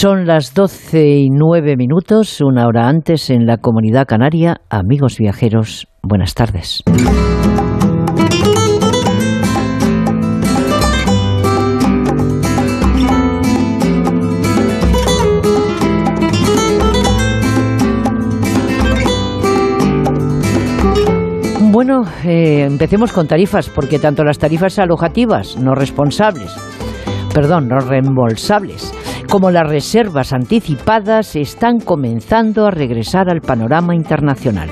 Son las 12 y 9 minutos, una hora antes en la comunidad canaria. Amigos viajeros, buenas tardes. Bueno, eh, empecemos con tarifas, porque tanto las tarifas alojativas no responsables, perdón, no reembolsables, como las reservas anticipadas están comenzando a regresar al panorama internacional.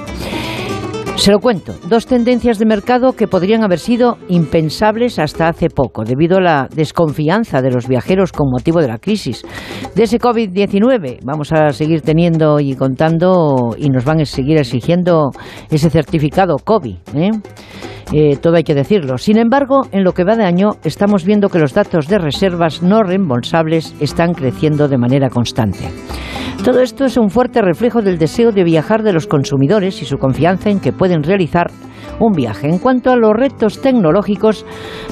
Se lo cuento, dos tendencias de mercado que podrían haber sido impensables hasta hace poco, debido a la desconfianza de los viajeros con motivo de la crisis de ese COVID-19. Vamos a seguir teniendo y contando y nos van a seguir exigiendo ese certificado COVID. ¿eh? Eh, todo hay que decirlo. Sin embargo, en lo que va de año, estamos viendo que los datos de reservas no reembolsables están creciendo de manera constante. Todo esto es un fuerte reflejo del deseo de viajar de los consumidores y su confianza en que pueden realizar un viaje. En cuanto a los retos tecnológicos,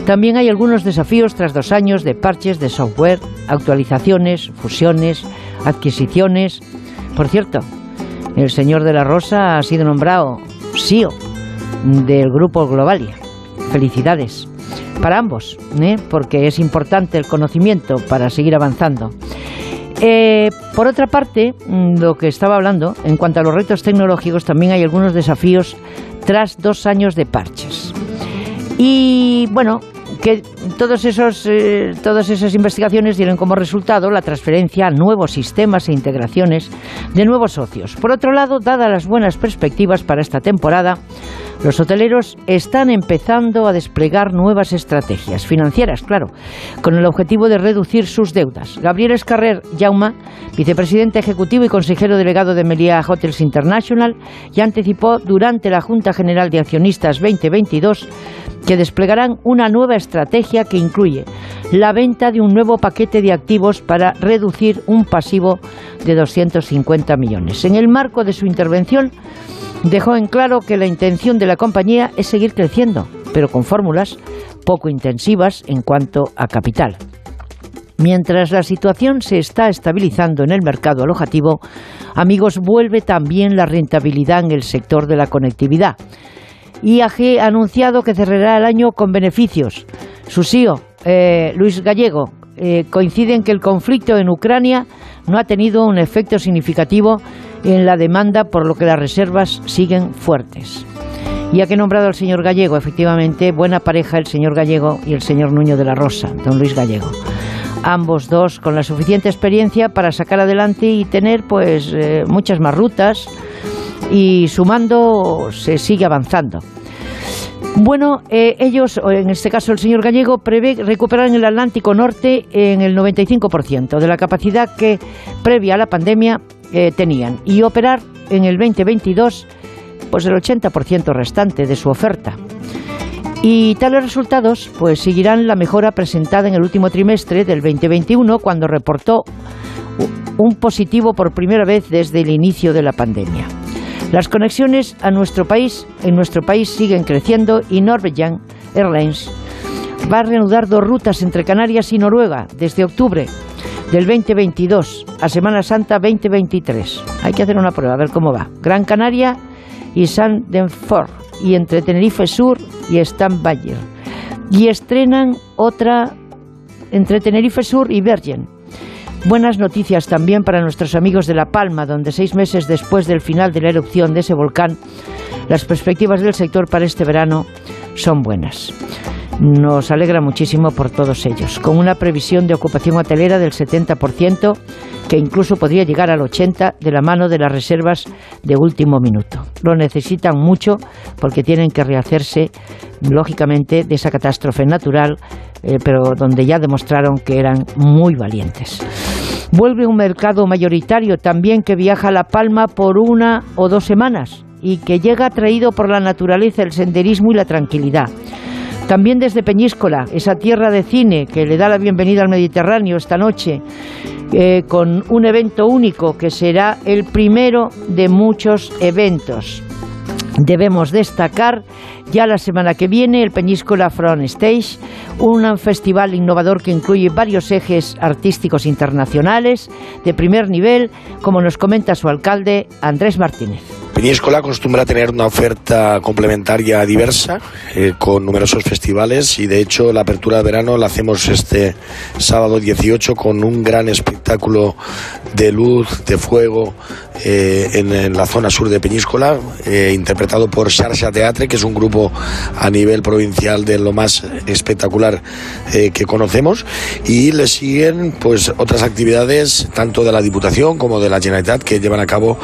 también hay algunos desafíos tras dos años de parches de software, actualizaciones, fusiones, adquisiciones. Por cierto, el señor de la Rosa ha sido nombrado CEO del grupo Globalia. Felicidades para ambos, ¿eh? porque es importante el conocimiento para seguir avanzando. Eh, por otra parte, mm, lo que estaba hablando, en cuanto a los retos tecnológicos, también hay algunos desafíos tras dos años de parches. Y bueno, que todos esos, eh, todas esas investigaciones dieron como resultado la transferencia a nuevos sistemas e integraciones de nuevos socios. Por otro lado, dadas las buenas perspectivas para esta temporada, los hoteleros están empezando a desplegar nuevas estrategias financieras, claro, con el objetivo de reducir sus deudas. Gabriel Escarrer Jauma, vicepresidente ejecutivo y consejero delegado de Meliá Hotels International, ya anticipó durante la Junta General de Accionistas 2022 que desplegarán una nueva estrategia que incluye la venta de un nuevo paquete de activos para reducir un pasivo de 250 millones. En el marco de su intervención, dejó en claro que la intención de la compañía es seguir creciendo, pero con fórmulas poco intensivas en cuanto a capital. Mientras la situación se está estabilizando en el mercado alojativo, amigos, vuelve también la rentabilidad en el sector de la conectividad. IAG ha anunciado que cerrará el año con beneficios. Su CEO, eh, Luis Gallego, eh, coincide en que el conflicto en Ucrania no ha tenido un efecto significativo en la demanda, por lo que las reservas siguen fuertes. Ya que nombrado al señor Gallego, efectivamente, buena pareja el señor Gallego y el señor Nuño de la Rosa, don Luis Gallego. Ambos dos con la suficiente experiencia para sacar adelante y tener pues eh, muchas más rutas y sumando se sigue avanzando. Bueno, eh, ellos, en este caso el señor Gallego, prevé recuperar en el Atlántico Norte en el 95% de la capacidad que previa a la pandemia eh, tenían y operar en el 2022 pues el 80% restante de su oferta. Y tales resultados pues seguirán la mejora presentada en el último trimestre del 2021 cuando reportó un positivo por primera vez desde el inicio de la pandemia. Las conexiones a nuestro país en nuestro país siguen creciendo y Norwegian Airlines va a reanudar dos rutas entre Canarias y Noruega desde octubre del 2022 a Semana Santa 2023. Hay que hacer una prueba, a ver cómo va. Gran Canaria y San Denfort, y entre Tenerife Sur y Bayer. Y estrenan otra entre Tenerife Sur y Bergen. Buenas noticias también para nuestros amigos de La Palma, donde seis meses después del final de la erupción de ese volcán, las perspectivas del sector para este verano son buenas. Nos alegra muchísimo por todos ellos, con una previsión de ocupación hotelera del 70%, que incluso podría llegar al 80% de la mano de las reservas de último minuto. Lo necesitan mucho porque tienen que rehacerse, lógicamente, de esa catástrofe natural, eh, pero donde ya demostraron que eran muy valientes. Vuelve un mercado mayoritario también que viaja a La Palma por una o dos semanas y que llega atraído por la naturaleza, el senderismo y la tranquilidad. También desde Peñíscola, esa tierra de cine que le da la bienvenida al Mediterráneo esta noche, eh, con un evento único que será el primero de muchos eventos. Debemos destacar ya la semana que viene el Peñíscola Front Stage, un festival innovador que incluye varios ejes artísticos internacionales de primer nivel, como nos comenta su alcalde Andrés Martínez. Peñíscola acostumbra a tener una oferta complementaria diversa, eh, con numerosos festivales y de hecho la apertura de verano la hacemos este sábado 18 con un gran espectáculo de luz, de fuego eh, en, la zona sur de Peñíscola, eh, interpretado por Xarxa Teatre, que es un grupo a nivel provincial de lo más espectacular que conocemos. Y le siguen pues otras actividades tanto de la Diputación como de la Generalitat que llevan a cabo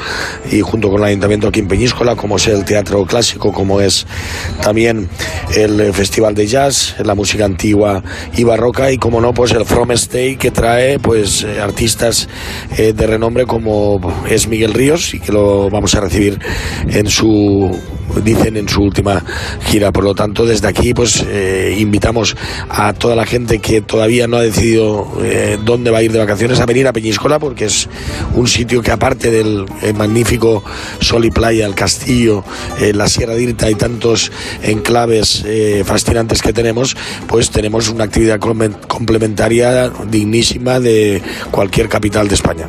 y junto con el Ayuntamiento aquí en Peñíscola, como es el teatro clásico, como es también el Festival de Jazz, la música antigua y barroca, y como no, pues el From Stay que trae pues eh, artistas eh, de renombre como es Miguel Ríos y que lo vamos a recibir en su dicen en su última gira. Por lo tanto, desde aquí, pues eh, invitamos a toda la gente que todavía no ha decidido dónde va a ir de vacaciones a venir a Peñíscola, porque es un sitio que aparte del magnífico sol y playa, el castillo, eh, la Sierra de y tantos enclaves eh, fascinantes que tenemos, pues tenemos una actividad complementaria dignísima de cualquier capital de España.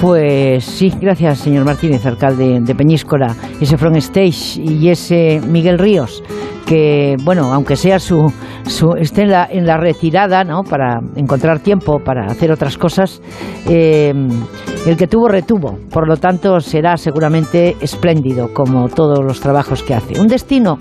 Pues sí, gracias señor Martínez, alcalde de Peñíscola, ese Front Stage y ese Miguel Ríos, que bueno, aunque sea su, su esté en la, retirada, ¿no? Para encontrar tiempo para hacer otras cosas, eh, el que tuvo retuvo, por lo tanto será seguramente espléndido como todos los trabajos que hace. Un destino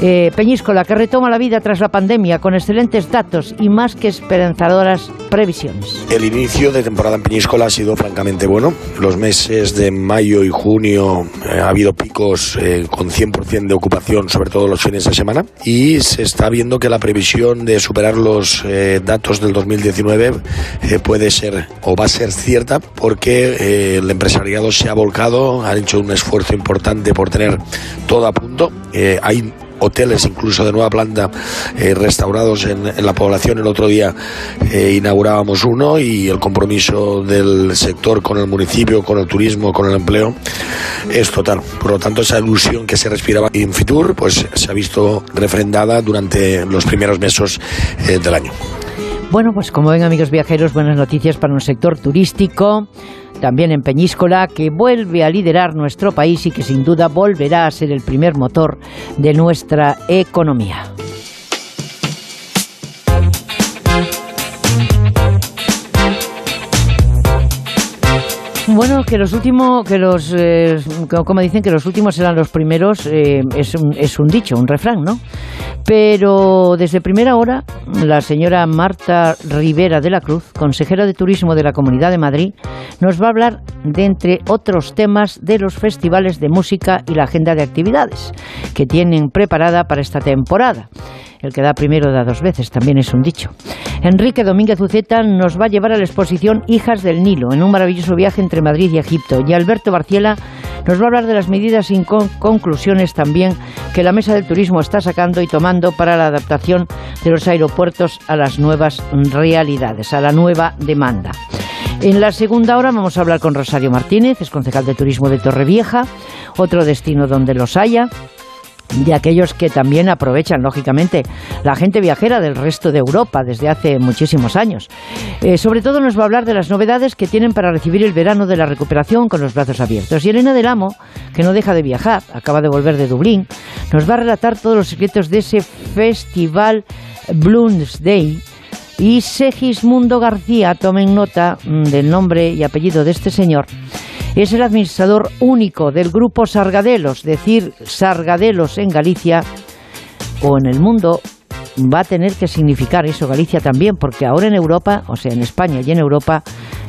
eh, Peñíscola, que retoma la vida tras la pandemia con excelentes datos y más que esperanzadoras previsiones. El inicio de temporada en Peñíscola ha sido francamente bueno. Los meses de mayo y junio eh, ha habido picos eh, con 100% de ocupación, sobre todo los fines de semana, y se está viendo que la previsión de superar los datos del 2019 puede ser o va a ser cierta porque el empresariado se ha volcado, ha hecho un esfuerzo importante por tener todo a punto. hay hoteles incluso de nueva planta eh, restaurados en, la población. El otro día eh, inaugurábamos uno y el compromiso del sector con el municipio, con el turismo, con el empleo es total. Por lo tanto, esa ilusión que se respiraba en Fitur pues se ha visto refrendada durante los primeros meses eh, del año. Bueno, pues como ven amigos viajeros, buenas noticias para un sector turístico también en Peñíscola, que vuelve a liderar nuestro país y que sin duda volverá a ser el primer motor de nuestra economía. Bueno, que los últimos, que los, eh, como dicen, que los últimos serán los primeros, eh, es, un, es un dicho, un refrán, ¿no? Pero desde primera hora, la señora Marta Rivera de la Cruz, consejera de Turismo de la Comunidad de Madrid, nos va a hablar de, entre otros temas, de los festivales de música y la agenda de actividades que tienen preparada para esta temporada. El que da primero da dos veces, también es un dicho. Enrique Domínguez Uceta nos va a llevar a la exposición Hijas del Nilo, en un maravilloso viaje entre Madrid y Egipto. Y Alberto Barciela nos va a hablar de las medidas y conclusiones también que la Mesa del Turismo está sacando y tomando para la adaptación de los aeropuertos a las nuevas realidades, a la nueva demanda. En la segunda hora vamos a hablar con Rosario Martínez, es concejal de turismo de Torrevieja, otro destino donde los haya de aquellos que también aprovechan, lógicamente, la gente viajera del resto de Europa desde hace muchísimos años. Eh, sobre todo nos va a hablar de las novedades que tienen para recibir el verano de la recuperación con los brazos abiertos. Y Elena del Amo, que no deja de viajar, acaba de volver de Dublín, nos va a relatar todos los secretos de ese festival Bloomsday. Y Segismundo García, tomen nota mm, del nombre y apellido de este señor, es el administrador único del grupo Sargadelos, decir Sargadelos en Galicia o en el mundo va a tener que significar eso Galicia también, porque ahora en Europa, o sea, en España y en Europa,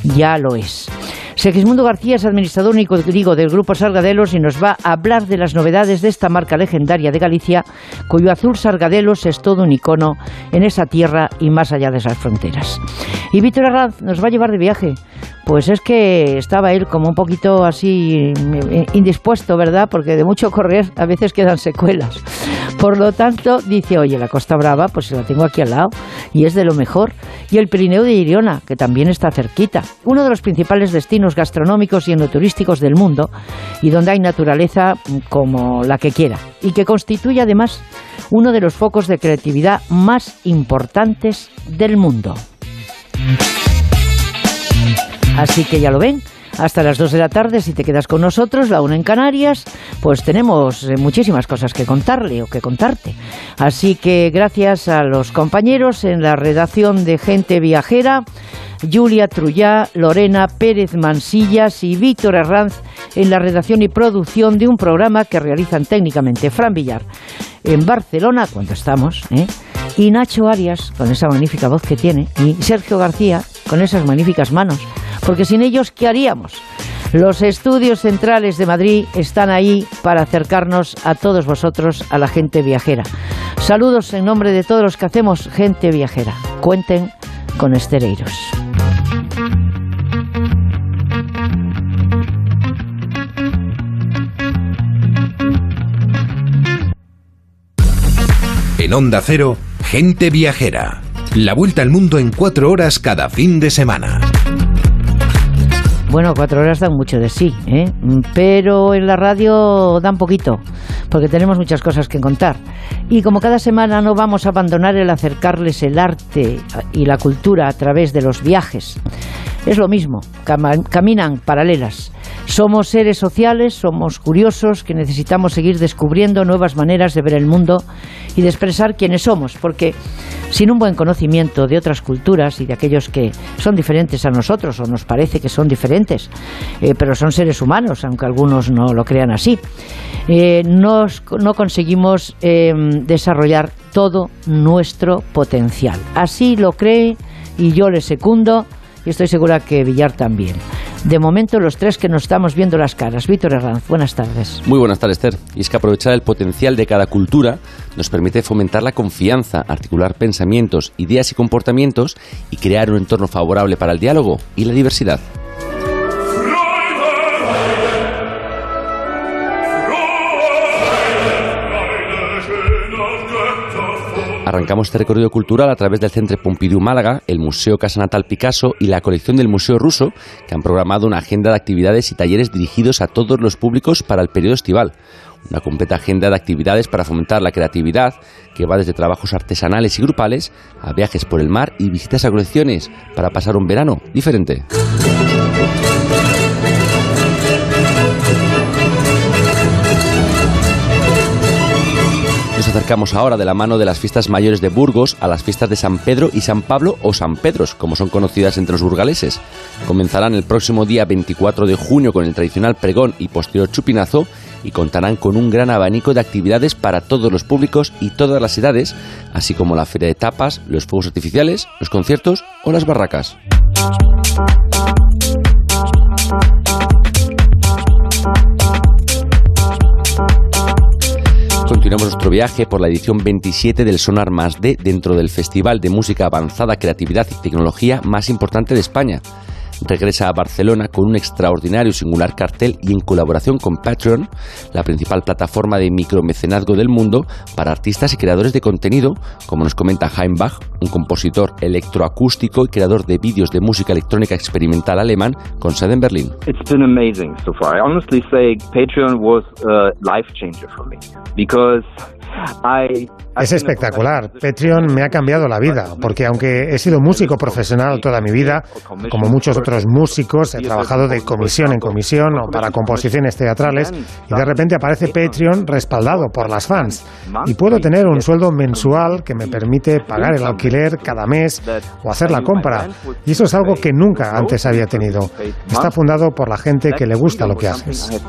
ya lo es. Segismundo García es administrador digo, del Grupo Sargadelos y nos va a hablar de las novedades de esta marca legendaria de Galicia, cuyo azul Sargadelos es todo un icono en esa tierra y más allá de esas fronteras. Y Víctor Arranz nos va a llevar de viaje. Pues es que estaba él como un poquito así eh, indispuesto, ¿verdad? Porque de mucho correr a veces quedan secuelas. Por lo tanto, dice, oye, la Costa Brava, pues la tengo aquí al lado y es de lo mejor. y el Pirineo de Iriona, que también está cerquita, uno de los principales destinos gastronómicos y enoturísticos del mundo y donde hay naturaleza como la que quiera y que constituye además uno de los focos de creatividad más importantes del mundo. Así que ya lo ven, hasta las 2 de la tarde, si te quedas con nosotros, la una en Canarias, pues tenemos eh, muchísimas cosas que contarle o que contarte. Así que gracias a los compañeros en la redacción de Gente Viajera, Julia Trullá, Lorena Pérez Mansillas y Víctor Herranz en la redacción y producción de un programa que realizan técnicamente Fran Villar en Barcelona, cuando estamos, ¿eh? y Nacho Arias, con esa magnífica voz que tiene, y Sergio García, con esas magníficas manos porque sin ellos, ¿qué haríamos? Los estudios centrales de Madrid están ahí para acercarnos a todos vosotros, a la gente viajera. Saludos en nombre de todos los que hacemos gente viajera. Cuenten con Estereiros. En Onda Cero, gente viajera. La vuelta al mundo en cuatro horas cada fin de semana. Bueno, cuatro horas dan mucho de sí, ¿eh? pero en la radio dan poquito, porque tenemos muchas cosas que contar. Y como cada semana no vamos a abandonar el acercarles el arte y la cultura a través de los viajes. Es lo mismo, caminan paralelas. Somos seres sociales, somos curiosos, que necesitamos seguir descubriendo nuevas maneras de ver el mundo y de expresar quiénes somos, porque sin un buen conocimiento de otras culturas y de aquellos que son diferentes a nosotros o nos parece que son diferentes, eh, pero son seres humanos, aunque algunos no lo crean así, eh, no conseguimos em, desarrollar todo nuestro potencial. Así lo cree y yo le secundo y estoy segura que Villar también. De momento, los tres que nos estamos viendo las caras. Víctor Herranz, buenas tardes. Muy buenas tardes, Esther. Y es que aprovechar el potencial de cada cultura nos permite fomentar la confianza, articular pensamientos, ideas y comportamientos y crear un entorno favorable para el diálogo y la diversidad. Arrancamos este recorrido cultural a través del Centro Pompidou Málaga, el Museo Casa Natal Picasso y la colección del Museo Ruso, que han programado una agenda de actividades y talleres dirigidos a todos los públicos para el periodo estival. Una completa agenda de actividades para fomentar la creatividad, que va desde trabajos artesanales y grupales a viajes por el mar y visitas a colecciones para pasar un verano diferente. Acercamos ahora de la mano de las fiestas mayores de Burgos a las fiestas de San Pedro y San Pablo o San Pedros, como son conocidas entre los burgaleses. Comenzarán el próximo día 24 de junio con el tradicional pregón y posterior chupinazo y contarán con un gran abanico de actividades para todos los públicos y todas las edades, así como la feria de tapas, los fuegos artificiales, los conciertos o las barracas. Continuamos nuestro viaje por la edición 27 del Sonar Más D dentro del Festival de Música Avanzada, Creatividad y Tecnología más importante de España regresa a Barcelona con un extraordinario singular cartel y en colaboración con Patreon, la principal plataforma de micromecenazgo del mundo para artistas y creadores de contenido, como nos comenta Heimbach, un compositor electroacústico y creador de vídeos de música electrónica experimental alemán con sede en Berlín. It's been amazing so far. I honestly say Patreon was a life changer for me because I es espectacular. Patreon me ha cambiado la vida, porque aunque he sido músico profesional toda mi vida, como muchos otros músicos, he trabajado de comisión en comisión o para composiciones teatrales, y de repente aparece Patreon respaldado por las fans. Y puedo tener un sueldo mensual que me permite pagar el alquiler cada mes o hacer la compra. Y eso es algo que nunca antes había tenido. Está fundado por la gente que le gusta lo que haces.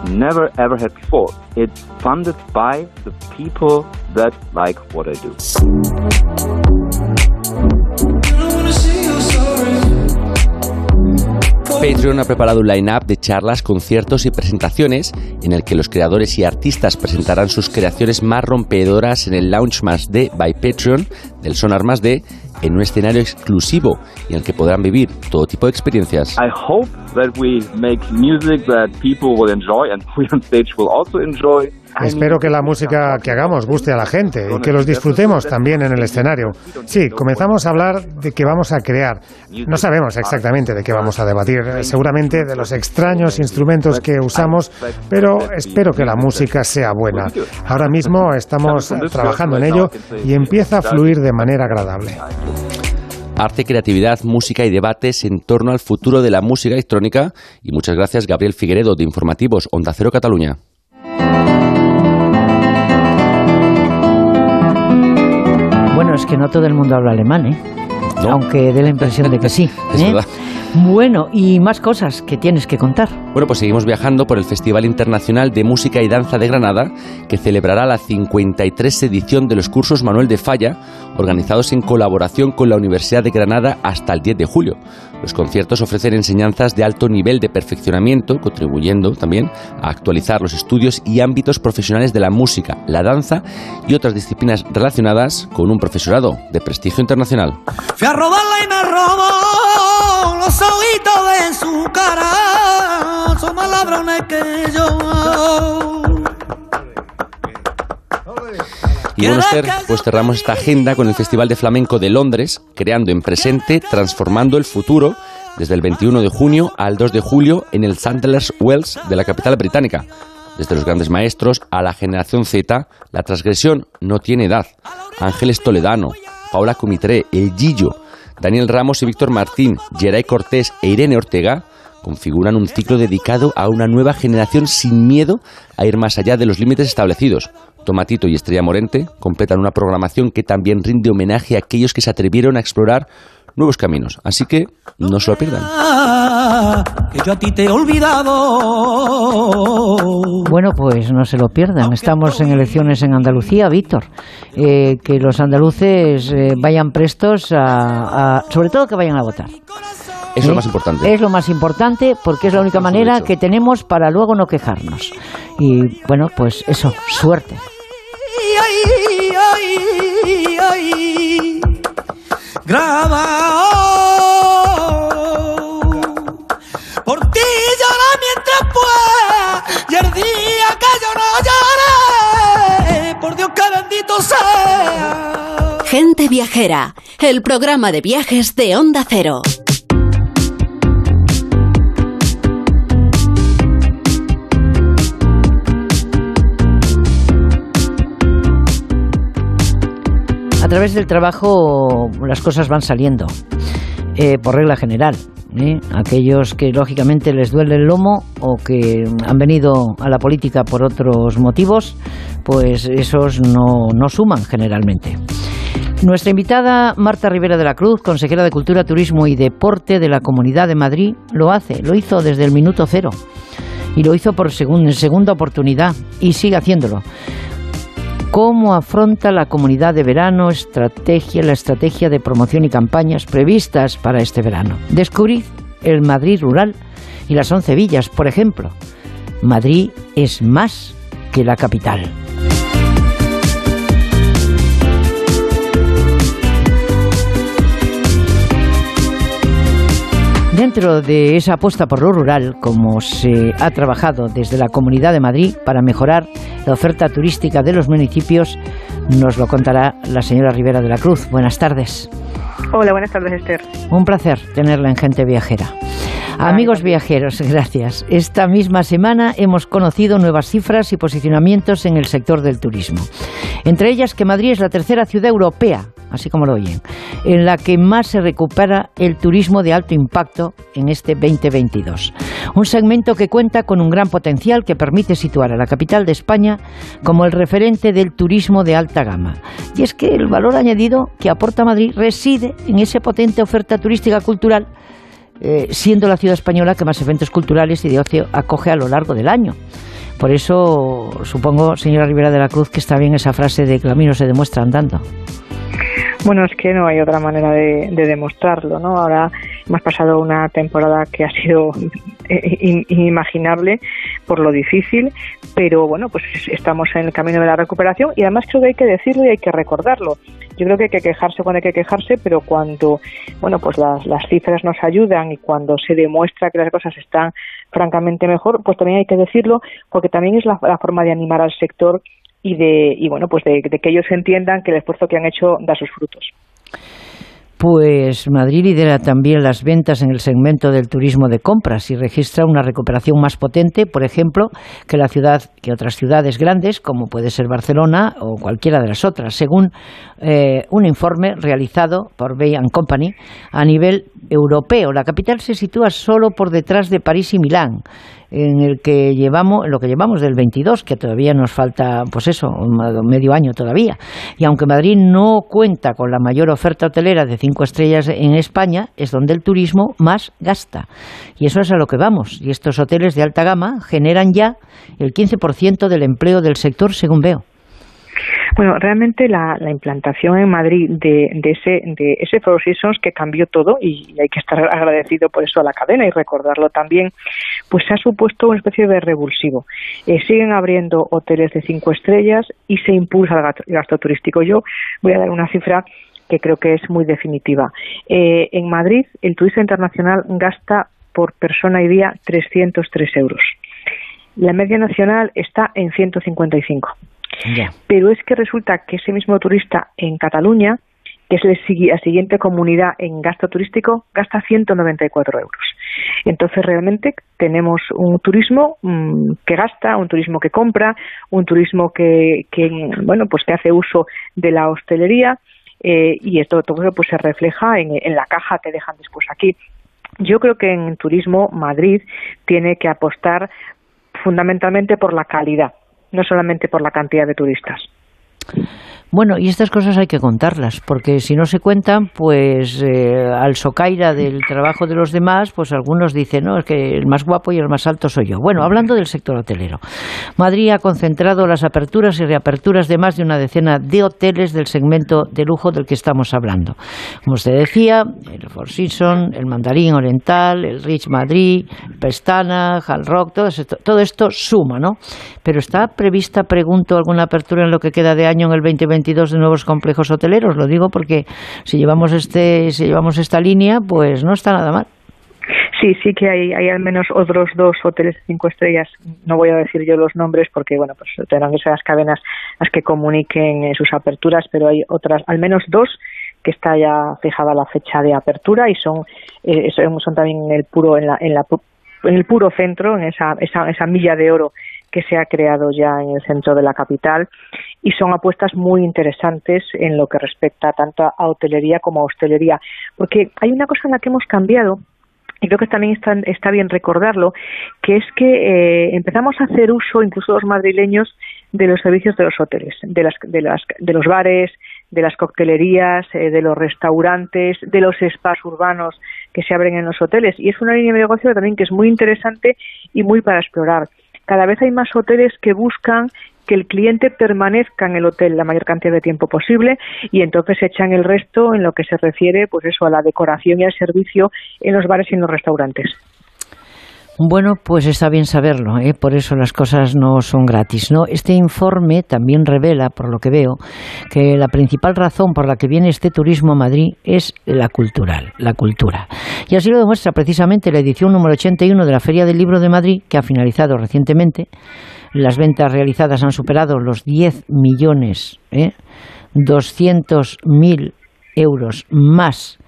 Patreon ha preparado un line-up de charlas, conciertos y presentaciones en el que los creadores y artistas presentarán sus creaciones más rompedoras en el Launch Más D by Patreon del Sonar Más D en un escenario exclusivo y en el que podrán vivir todo tipo de experiencias. I hope that we make music that people will enjoy and we on stage will also enjoy. Espero que la música que hagamos guste a la gente y que los disfrutemos también en el escenario. Sí, comenzamos a hablar de que vamos a crear. No sabemos exactamente de qué vamos a debatir, seguramente de los extraños instrumentos que usamos, pero espero que la música sea buena. Ahora mismo estamos trabajando en ello y empieza a fluir de manera agradable. Arte, creatividad, música y debates en torno al futuro de la música electrónica. Y muchas gracias, Gabriel Figueredo, de Informativos Onda Cero Cataluña. Es que no todo el mundo habla alemán, ¿eh? Aunque dé la impresión de que sí. Es ¿eh? Bueno, y más cosas que tienes que contar. Bueno, pues seguimos viajando por el Festival Internacional de Música y Danza de Granada, que celebrará la 53 edición de los cursos Manuel de Falla, organizados en colaboración con la Universidad de Granada hasta el 10 de julio. Los conciertos ofrecen enseñanzas de alto nivel de perfeccionamiento, contribuyendo también a actualizar los estudios y ámbitos profesionales de la música, la danza y otras disciplinas relacionadas con un profesorado de prestigio internacional. Fui a y me robó los ojitos su cara. Y bueno, Esther, pues cerramos esta agenda con el Festival de Flamenco de Londres, creando en presente, transformando el futuro, desde el 21 de junio al 2 de julio en el Sandler's Wells de la capital británica. Desde los grandes maestros a la generación Z, la transgresión no tiene edad. Ángeles Toledano, Paula Comitré, El Gillo, Daniel Ramos y Víctor Martín, Geray Cortés e Irene Ortega configuran un ciclo dedicado a una nueva generación sin miedo a ir más allá de los límites establecidos. Tomatito y Estrella Morente completan una programación que también rinde homenaje a aquellos que se atrevieron a explorar nuevos caminos. Así que no se lo pierdan. Que yo a ti te he olvidado. Bueno, pues no se lo pierdan. Estamos en elecciones en Andalucía, Víctor. Eh, que los andaluces eh, vayan prestos a, a- Sobre todo que vayan a votar. Eso es ¿Eh? lo más importante. Es lo más importante porque es la única manera que tenemos para luego no quejarnos. Y bueno, pues eso, suerte. Grabado. Por ti llora mientras pueda. Y el día que yo no llore, por Dios que bendito sea. Gente Viajera, el programa de viajes de Onda Cero. A través del trabajo las cosas van saliendo, eh, por regla general. ¿eh? Aquellos que lógicamente les duele el lomo o que han venido a la política por otros motivos, pues esos no, no suman generalmente. Nuestra invitada Marta Rivera de la Cruz, consejera de Cultura, Turismo y Deporte de la Comunidad de Madrid, lo hace, lo hizo desde el minuto cero y lo hizo por segun- segunda oportunidad y sigue haciéndolo cómo afronta la comunidad de verano, estrategia, la estrategia de promoción y campañas previstas para este verano. Descubrid el Madrid rural y las once villas, por ejemplo. Madrid es más que la capital. Dentro de esa apuesta por lo rural, como se ha trabajado desde la Comunidad de Madrid para mejorar la oferta turística de los municipios, nos lo contará la señora Rivera de la Cruz. Buenas tardes. Hola, buenas tardes, Esther. Un placer tenerla en Gente Viajera. Amigos viajeros, gracias. Esta misma semana hemos conocido nuevas cifras y posicionamientos en el sector del turismo. Entre ellas que Madrid es la tercera ciudad europea, así como lo oyen, en la que más se recupera el turismo de alto impacto en este 2022. Un segmento que cuenta con un gran potencial que permite situar a la capital de España como el referente del turismo de alta gama. Y es que el valor añadido que aporta Madrid reside en esa potente oferta turística cultural eh, siendo la ciudad española que más eventos culturales y de ocio acoge a lo largo del año. Por eso supongo, señora Rivera de la Cruz, que está bien esa frase de que el camino se demuestra andando. Bueno, es que no hay otra manera de, de demostrarlo, ¿no? Ahora hemos pasado una temporada que ha sido eh, in- inimaginable por lo difícil, pero bueno, pues estamos en el camino de la recuperación y además creo que hay que decirlo y hay que recordarlo. yo creo que hay que quejarse cuando hay que quejarse, pero cuando, bueno, pues las, las cifras nos ayudan y cuando se demuestra que las cosas están francamente mejor, pues también hay que decirlo, porque también es la, forma de animar al sector y de, y bueno, pues de que ellos entiendan que el esfuerzo que han hecho da sus frutos. Pues Madrid lidera también las ventas en el segmento del turismo de compras y registra una recuperación más potente, por ejemplo, que la ciudad, que otras ciudades grandes, como puede ser Barcelona o cualquiera de las otras, según eh, un informe realizado por Bay Company a nivel europeo. La capital se sitúa solo por detrás de París y Milán en el que llevamos, lo que llevamos del 22, que todavía nos falta, pues eso, medio año todavía. Y aunque Madrid no cuenta con la mayor oferta hotelera de cinco estrellas en España, es donde el turismo más gasta. Y eso es a lo que vamos. Y estos hoteles de alta gama generan ya el 15% del empleo del sector, según veo. Bueno, realmente la, implantación en Madrid de, ese, de ese Four Seasons que cambió todo y hay que estar agradecido por eso a la cadena y recordarlo también, pues se ha supuesto una especie de revulsivo. Eh, siguen abriendo hoteles de cinco estrellas y se impulsa el gasto, turístico. Yo voy a dar una cifra que creo que es muy definitiva. Eh, en Madrid, el turista internacional gasta por persona y día 303 euros. La media nacional está en 155. Pero es que resulta que ese mismo turista en Cataluña, que es la siguiente comunidad en gasto turístico, gasta 194 euros. Entonces realmente tenemos un turismo mm, que gasta, un turismo que compra, un turismo que, bueno pues que hace uso de la hostelería eh, y esto todo eso pues se refleja en, en la caja que dejan después aquí. Yo creo que en turismo Madrid tiene que apostar fundamentalmente por la calidad no solamente por la cantidad de turistas. Bueno, y estas cosas hay que contarlas, porque si no se cuentan, pues eh, al socaira del trabajo de los demás, pues algunos dicen, no, es que el más guapo y el más alto soy yo. Bueno, hablando del sector hotelero, Madrid ha concentrado las aperturas y reaperturas de más de una decena de hoteles del segmento de lujo del que estamos hablando. Como usted decía, el Four Seasons, el Mandarín Oriental, el Rich Madrid, Pestana, Hall Rock, todo esto, todo esto suma, ¿no? Pero está prevista, pregunto, alguna apertura en lo que queda de año en el 2020 de nuevos complejos hoteleros. Lo digo porque si llevamos, este, si llevamos esta línea, pues no está nada mal. Sí, sí que hay, hay al menos otros dos hoteles de cinco estrellas. No voy a decir yo los nombres porque, bueno, pues tendrán que ser las cadenas las que comuniquen sus aperturas, pero hay otras, al menos dos que está ya fijada la fecha de apertura y son, eh, son también en el puro, en la, en la en el puro centro, en esa, esa, esa milla de oro que se ha creado ya en el centro de la capital y son apuestas muy interesantes en lo que respecta tanto a hotelería como a hostelería, porque hay una cosa en la que hemos cambiado y creo que también está, bien recordarlo, que es que eh, empezamos a hacer uso, incluso los madrileños, de los servicios de los hoteles, de, las, de, las, de los bares, de las coctelerías, eh, de los restaurantes, de los spas urbanos que se abren en los hoteles. Y es una línea de negocio también que es muy interesante y muy para explorar cada vez hay más hoteles que buscan que el cliente permanezca en el hotel la mayor cantidad de tiempo posible y entonces echan el resto en lo que se refiere pues eso a la decoración y al servicio en los bares y en los restaurantes. Bueno, pues está bien saberlo, ¿eh? por eso las cosas no son gratis. ¿no? Este informe también revela, por lo que veo, que la principal razón por la que viene este turismo a Madrid es la cultural, la cultura. Y así lo demuestra precisamente la edición número 81 de la Feria del Libro de Madrid, que ha finalizado recientemente. Las ventas realizadas han superado los 10 millones, ¿eh? 200.000 euros más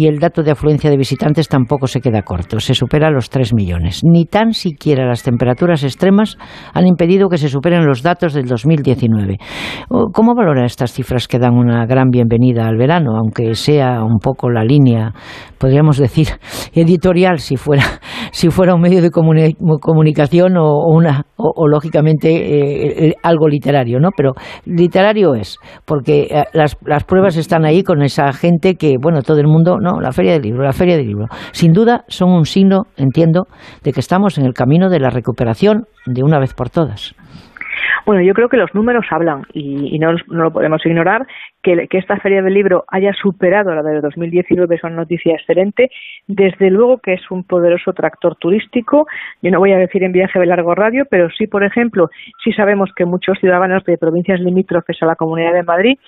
y el dato de afluencia de visitantes tampoco se queda corto, se supera los 3 millones. Ni tan siquiera las temperaturas extremas han impedido que se superen los datos del 2019. ¿Cómo valora estas cifras que dan una gran bienvenida al verano, aunque sea un poco la línea, podríamos decir, editorial si fuera, si fuera un medio de comunicación o, una, o, lógicamente eh, eh, algo literario, ¿no? Pero literario es, porque eh, las, las pruebas están ahí con esa gente que, bueno, todo el mundo, no, la Feria del Libro, la Feria del Libro. Sin duda son un signo, entiendo, de que estamos en el camino de la recuperación de una vez por todas. Bueno, yo creo que los números hablan y, no, lo podemos ignorar. Que, esta Feria del Libro haya superado la de 2019 es una noticia excelente. Desde luego que es un poderoso tractor turístico. Yo no voy a decir en viaje de largo radio, pero sí, por ejemplo, sí sabemos que muchos ciudadanos de provincias limítrofes a la Comunidad de Madrid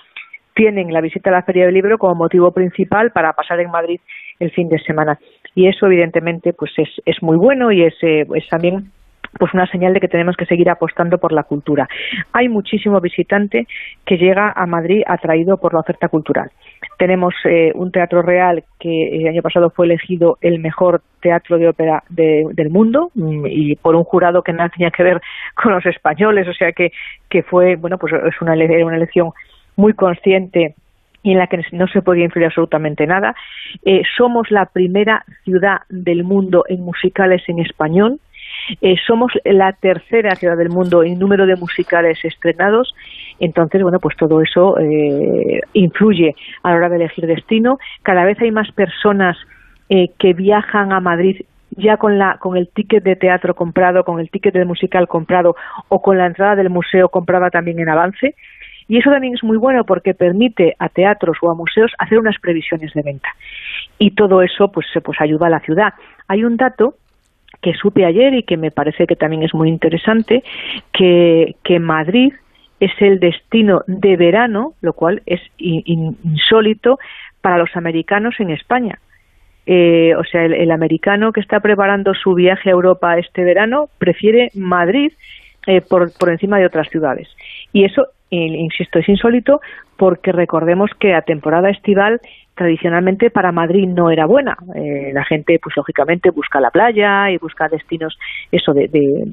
tienen la visita a la Feria del Libro como motivo principal para pasar en Madrid el fin de semana. Y eso, evidentemente, pues es, es muy bueno y es, eh, es también pues una señal de que tenemos que seguir apostando por la cultura. Hay muchísimo visitante que llega a Madrid atraído por la oferta cultural. Tenemos eh, un teatro real que el año pasado fue elegido el mejor teatro de ópera del mundo mm, y por un jurado que nada tenía que ver con los españoles, o sea que, que fue, bueno, pues es una, una elección muy consciente y en la que no se podía influir absolutamente nada. Eh, somos la primera ciudad del mundo en musicales en español. Eh, somos la tercera ciudad del mundo en número de musicales estrenados. Entonces, bueno, pues todo eso eh, influye a la hora de elegir destino. Cada vez hay más personas que viajan a Madrid ya con, la, con el ticket de teatro comprado, con el ticket de musical comprado o con la entrada del museo comprada también en avance. Y eso también es muy bueno porque permite a teatros o a museos hacer unas previsiones de venta. Y todo eso pues, pues ayuda a la ciudad. Hay un dato que supe ayer y que me parece que también es muy interesante, que, que Madrid es el destino de verano, lo cual es insólito para los americanos en España. Eh, o sea, el, el, americano que está preparando su viaje a Europa este verano prefiere Madrid eh, por, por encima de otras ciudades. Y eso insisto, es insólito porque recordemos que la temporada estival tradicionalmente para Madrid no era buena. Eh, la gente, pues lógicamente, busca la playa y busca destinos, eso de,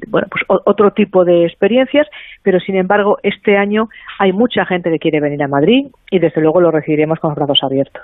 bueno, pues otro tipo de experiencias, pero sin embargo, este año hay mucha gente que quiere venir a Madrid y desde luego lo recibiremos con los brazos abiertos.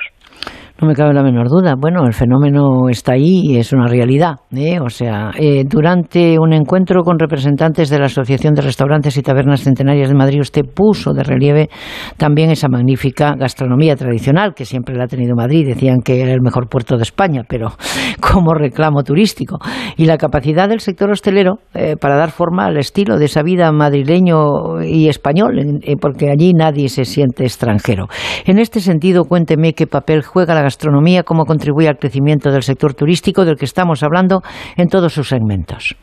No me cabe la menor duda. Bueno, el fenómeno está ahí y es una realidad. ¿eh? O sea, eh, durante un encuentro con representantes de la Asociación de Restaurantes y Tabernas Centenarias de Madrid, usted puso de relieve también esa magnífica gastronomía tradicional que siempre la ha tenido Madrid. Decían que era el mejor puerto de España, pero como reclamo turístico. Y la capacidad del sector hostelero eh, para dar forma al estilo de esa vida madrileño y español, porque allí nadie se siente extranjero. En este sentido, cuénteme qué papel la gastronomía, cómo contribuye al crecimiento del sector turístico del que estamos hablando en todos sus segmentos.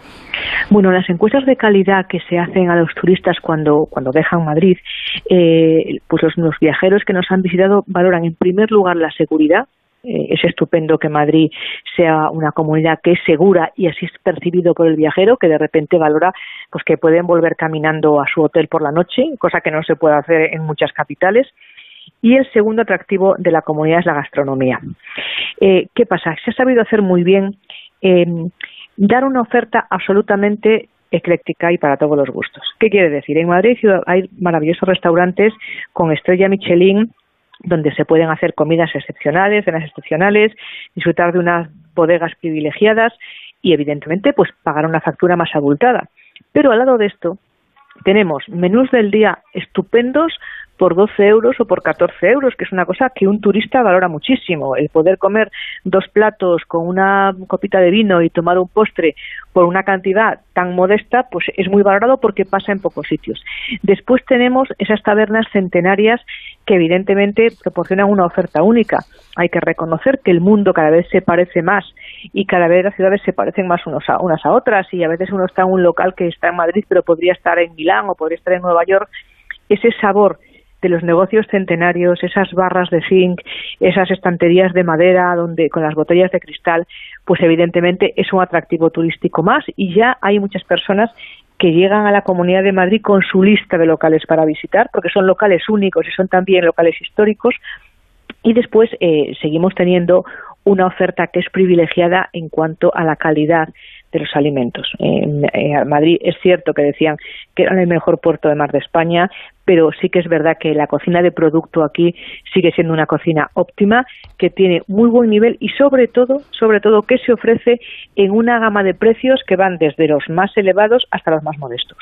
Bueno, las encuestas de calidad que se hacen a los turistas cuando, cuando dejan Madrid, eh, pues los, viajeros que nos han visitado valoran en primer lugar la seguridad, eh, es estupendo que Madrid sea una comunidad que es segura y así es percibido por el viajero, que de repente valora pues que pueden volver caminando a su hotel por la noche, cosa que no se puede hacer en muchas capitales. Y el segundo atractivo de la comunidad es la gastronomía. Eh, ¿Qué pasa? Se ha sabido hacer muy bien eh, dar una oferta absolutamente ecléctica y para todos los gustos. ¿Qué quiere decir? En Madrid hay maravillosos restaurantes con estrella Michelin donde se pueden hacer comidas excepcionales, cenas excepcionales, disfrutar de unas bodegas privilegiadas y evidentemente pues pagar una factura más abultada. Pero al lado de esto tenemos menús del día estupendos por 12 euros o por 14 euros, que es una cosa que un turista valora muchísimo. El poder comer dos platos con una copita de vino y tomar un postre por una cantidad tan modesta, pues es muy valorado porque pasa en pocos sitios. Después tenemos esas tabernas centenarias que evidentemente proporcionan una oferta única. Hay que reconocer que el mundo cada vez se parece más y cada vez las ciudades se parecen más unos a, unas a otras y a veces uno está en un local que está en Madrid pero podría estar en Milán o podría estar en Nueva York. Ese sabor de los negocios centenarios, esas barras de zinc, esas estanterías de madera donde con las botellas de cristal, pues evidentemente es un atractivo turístico más y ya hay muchas personas que llegan a la Comunidad de Madrid con su lista de locales para visitar, porque son locales únicos y son también locales históricos. Y después eh, seguimos teniendo una oferta que es privilegiada en cuanto a la calidad de los alimentos. En, Madrid es cierto que decían que era el mejor puerto de mar de España, pero sí que es verdad que la cocina de producto aquí sigue siendo una cocina óptima, que tiene muy buen nivel y sobre todo, sobre todo que se ofrece en una gama de precios que van desde los más elevados hasta los más modestos.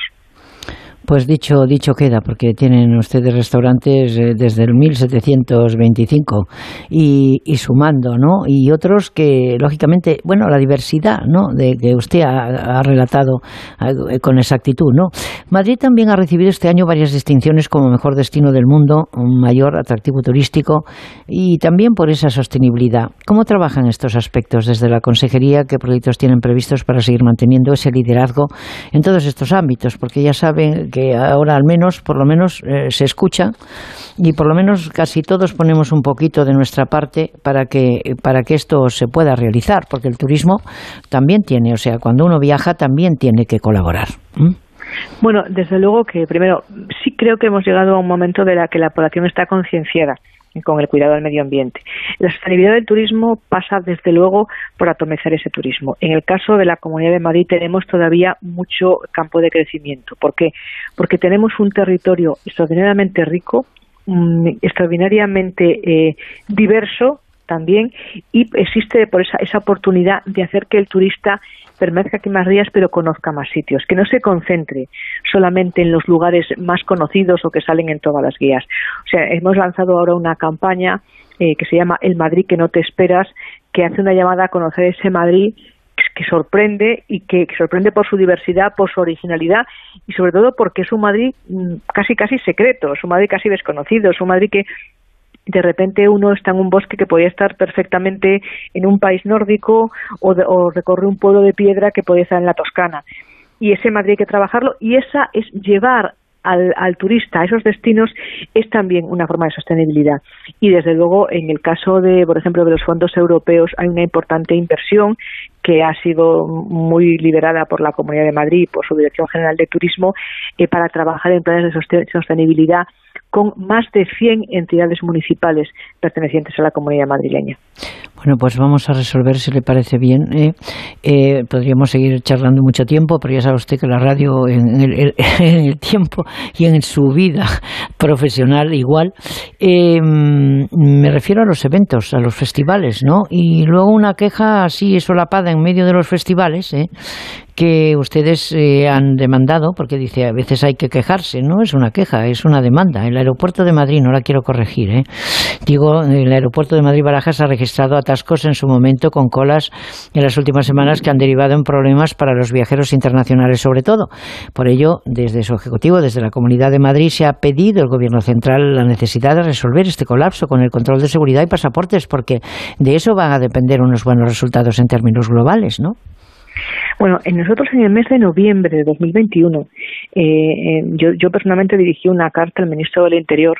Pues dicho, dicho queda, porque tienen ustedes restaurantes eh, desde el 1725 y, y, sumando, ¿no? Y otros que, lógicamente, bueno, la diversidad, ¿no? De que usted ha, relatado eh, con exactitud, ¿no? Madrid también ha recibido este año varias distinciones como mejor destino del mundo, un mayor atractivo turístico y también por esa sostenibilidad. ¿Cómo trabajan estos aspectos desde la Consejería? ¿Qué proyectos tienen previstos para seguir manteniendo ese liderazgo en todos estos ámbitos? Porque ya saben que ahora al menos, por lo menos, eh, se escucha y por lo menos casi todos ponemos un poquito de nuestra parte para que, para que esto se pueda realizar, porque el turismo también tiene, o sea, cuando uno viaja también tiene que colaborar. Bueno, desde luego que primero sí creo que hemos llegado a un momento de la que la población está concienciada con el cuidado del medio ambiente. La sostenibilidad del turismo pasa, desde luego, por atomizar ese turismo. En el caso de la Comunidad de Madrid tenemos todavía mucho campo de crecimiento. ¿Por qué? Porque tenemos un territorio extraordinariamente rico, mm, extraordinariamente eh, diverso también y existe por esa, esa oportunidad de hacer que el turista permanezca aquí más días pero conozca más sitios, que no se concentre solamente en los lugares más conocidos o que salen en todas las guías. O sea, hemos lanzado ahora una campaña eh, que se llama El Madrid que no te esperas, que hace una llamada a conocer ese Madrid que sorprende y que, sorprende por su diversidad, por su originalidad y sobre todo porque es un Madrid mm, casi casi secreto, es un Madrid casi desconocido, es un Madrid que de repente uno está en un bosque que podía estar perfectamente en un país nórdico o, recorre un pueblo de piedra que podía estar en la Toscana. Y ese Madrid hay que trabajarlo y esa es llevar al, al, turista a esos destinos es también una forma de sostenibilidad. Y desde luego, en el caso de, por ejemplo, de los fondos europeos, hay una importante inversión que ha sido muy liderada por la Comunidad de Madrid, por su Dirección General de Turismo, eh, para trabajar en planes de sostenibilidad con más de 100 entidades municipales pertenecientes a la comunidad madrileña. Bueno, pues vamos a resolver si le parece bien. ¿eh? Eh, podríamos seguir charlando mucho tiempo, pero ya sabe usted que la radio en el, tiempo y en su vida profesional igual. Eh, me refiero a los eventos, a los festivales, ¿no? Y luego una queja así solapada en medio de los festivales, ¿eh? Que ustedes eh, han demandado, porque dice a veces hay que quejarse, no es una queja, es una demanda. El aeropuerto de Madrid, no la quiero corregir, ¿eh? digo, el aeropuerto de Madrid-Barajas ha registrado atascos en su momento con colas en las últimas semanas que han derivado en problemas para los viajeros internacionales sobre todo. Por ello, desde su ejecutivo, desde la Comunidad de Madrid, se ha pedido al Gobierno central la necesidad de resolver este colapso con el control de seguridad y pasaportes, porque de eso van a depender unos buenos resultados en términos globales, ¿no? Bueno, en nosotros en el mes de noviembre de 2021, eh, eh, yo, yo personalmente dirigí una carta al ministro del Interior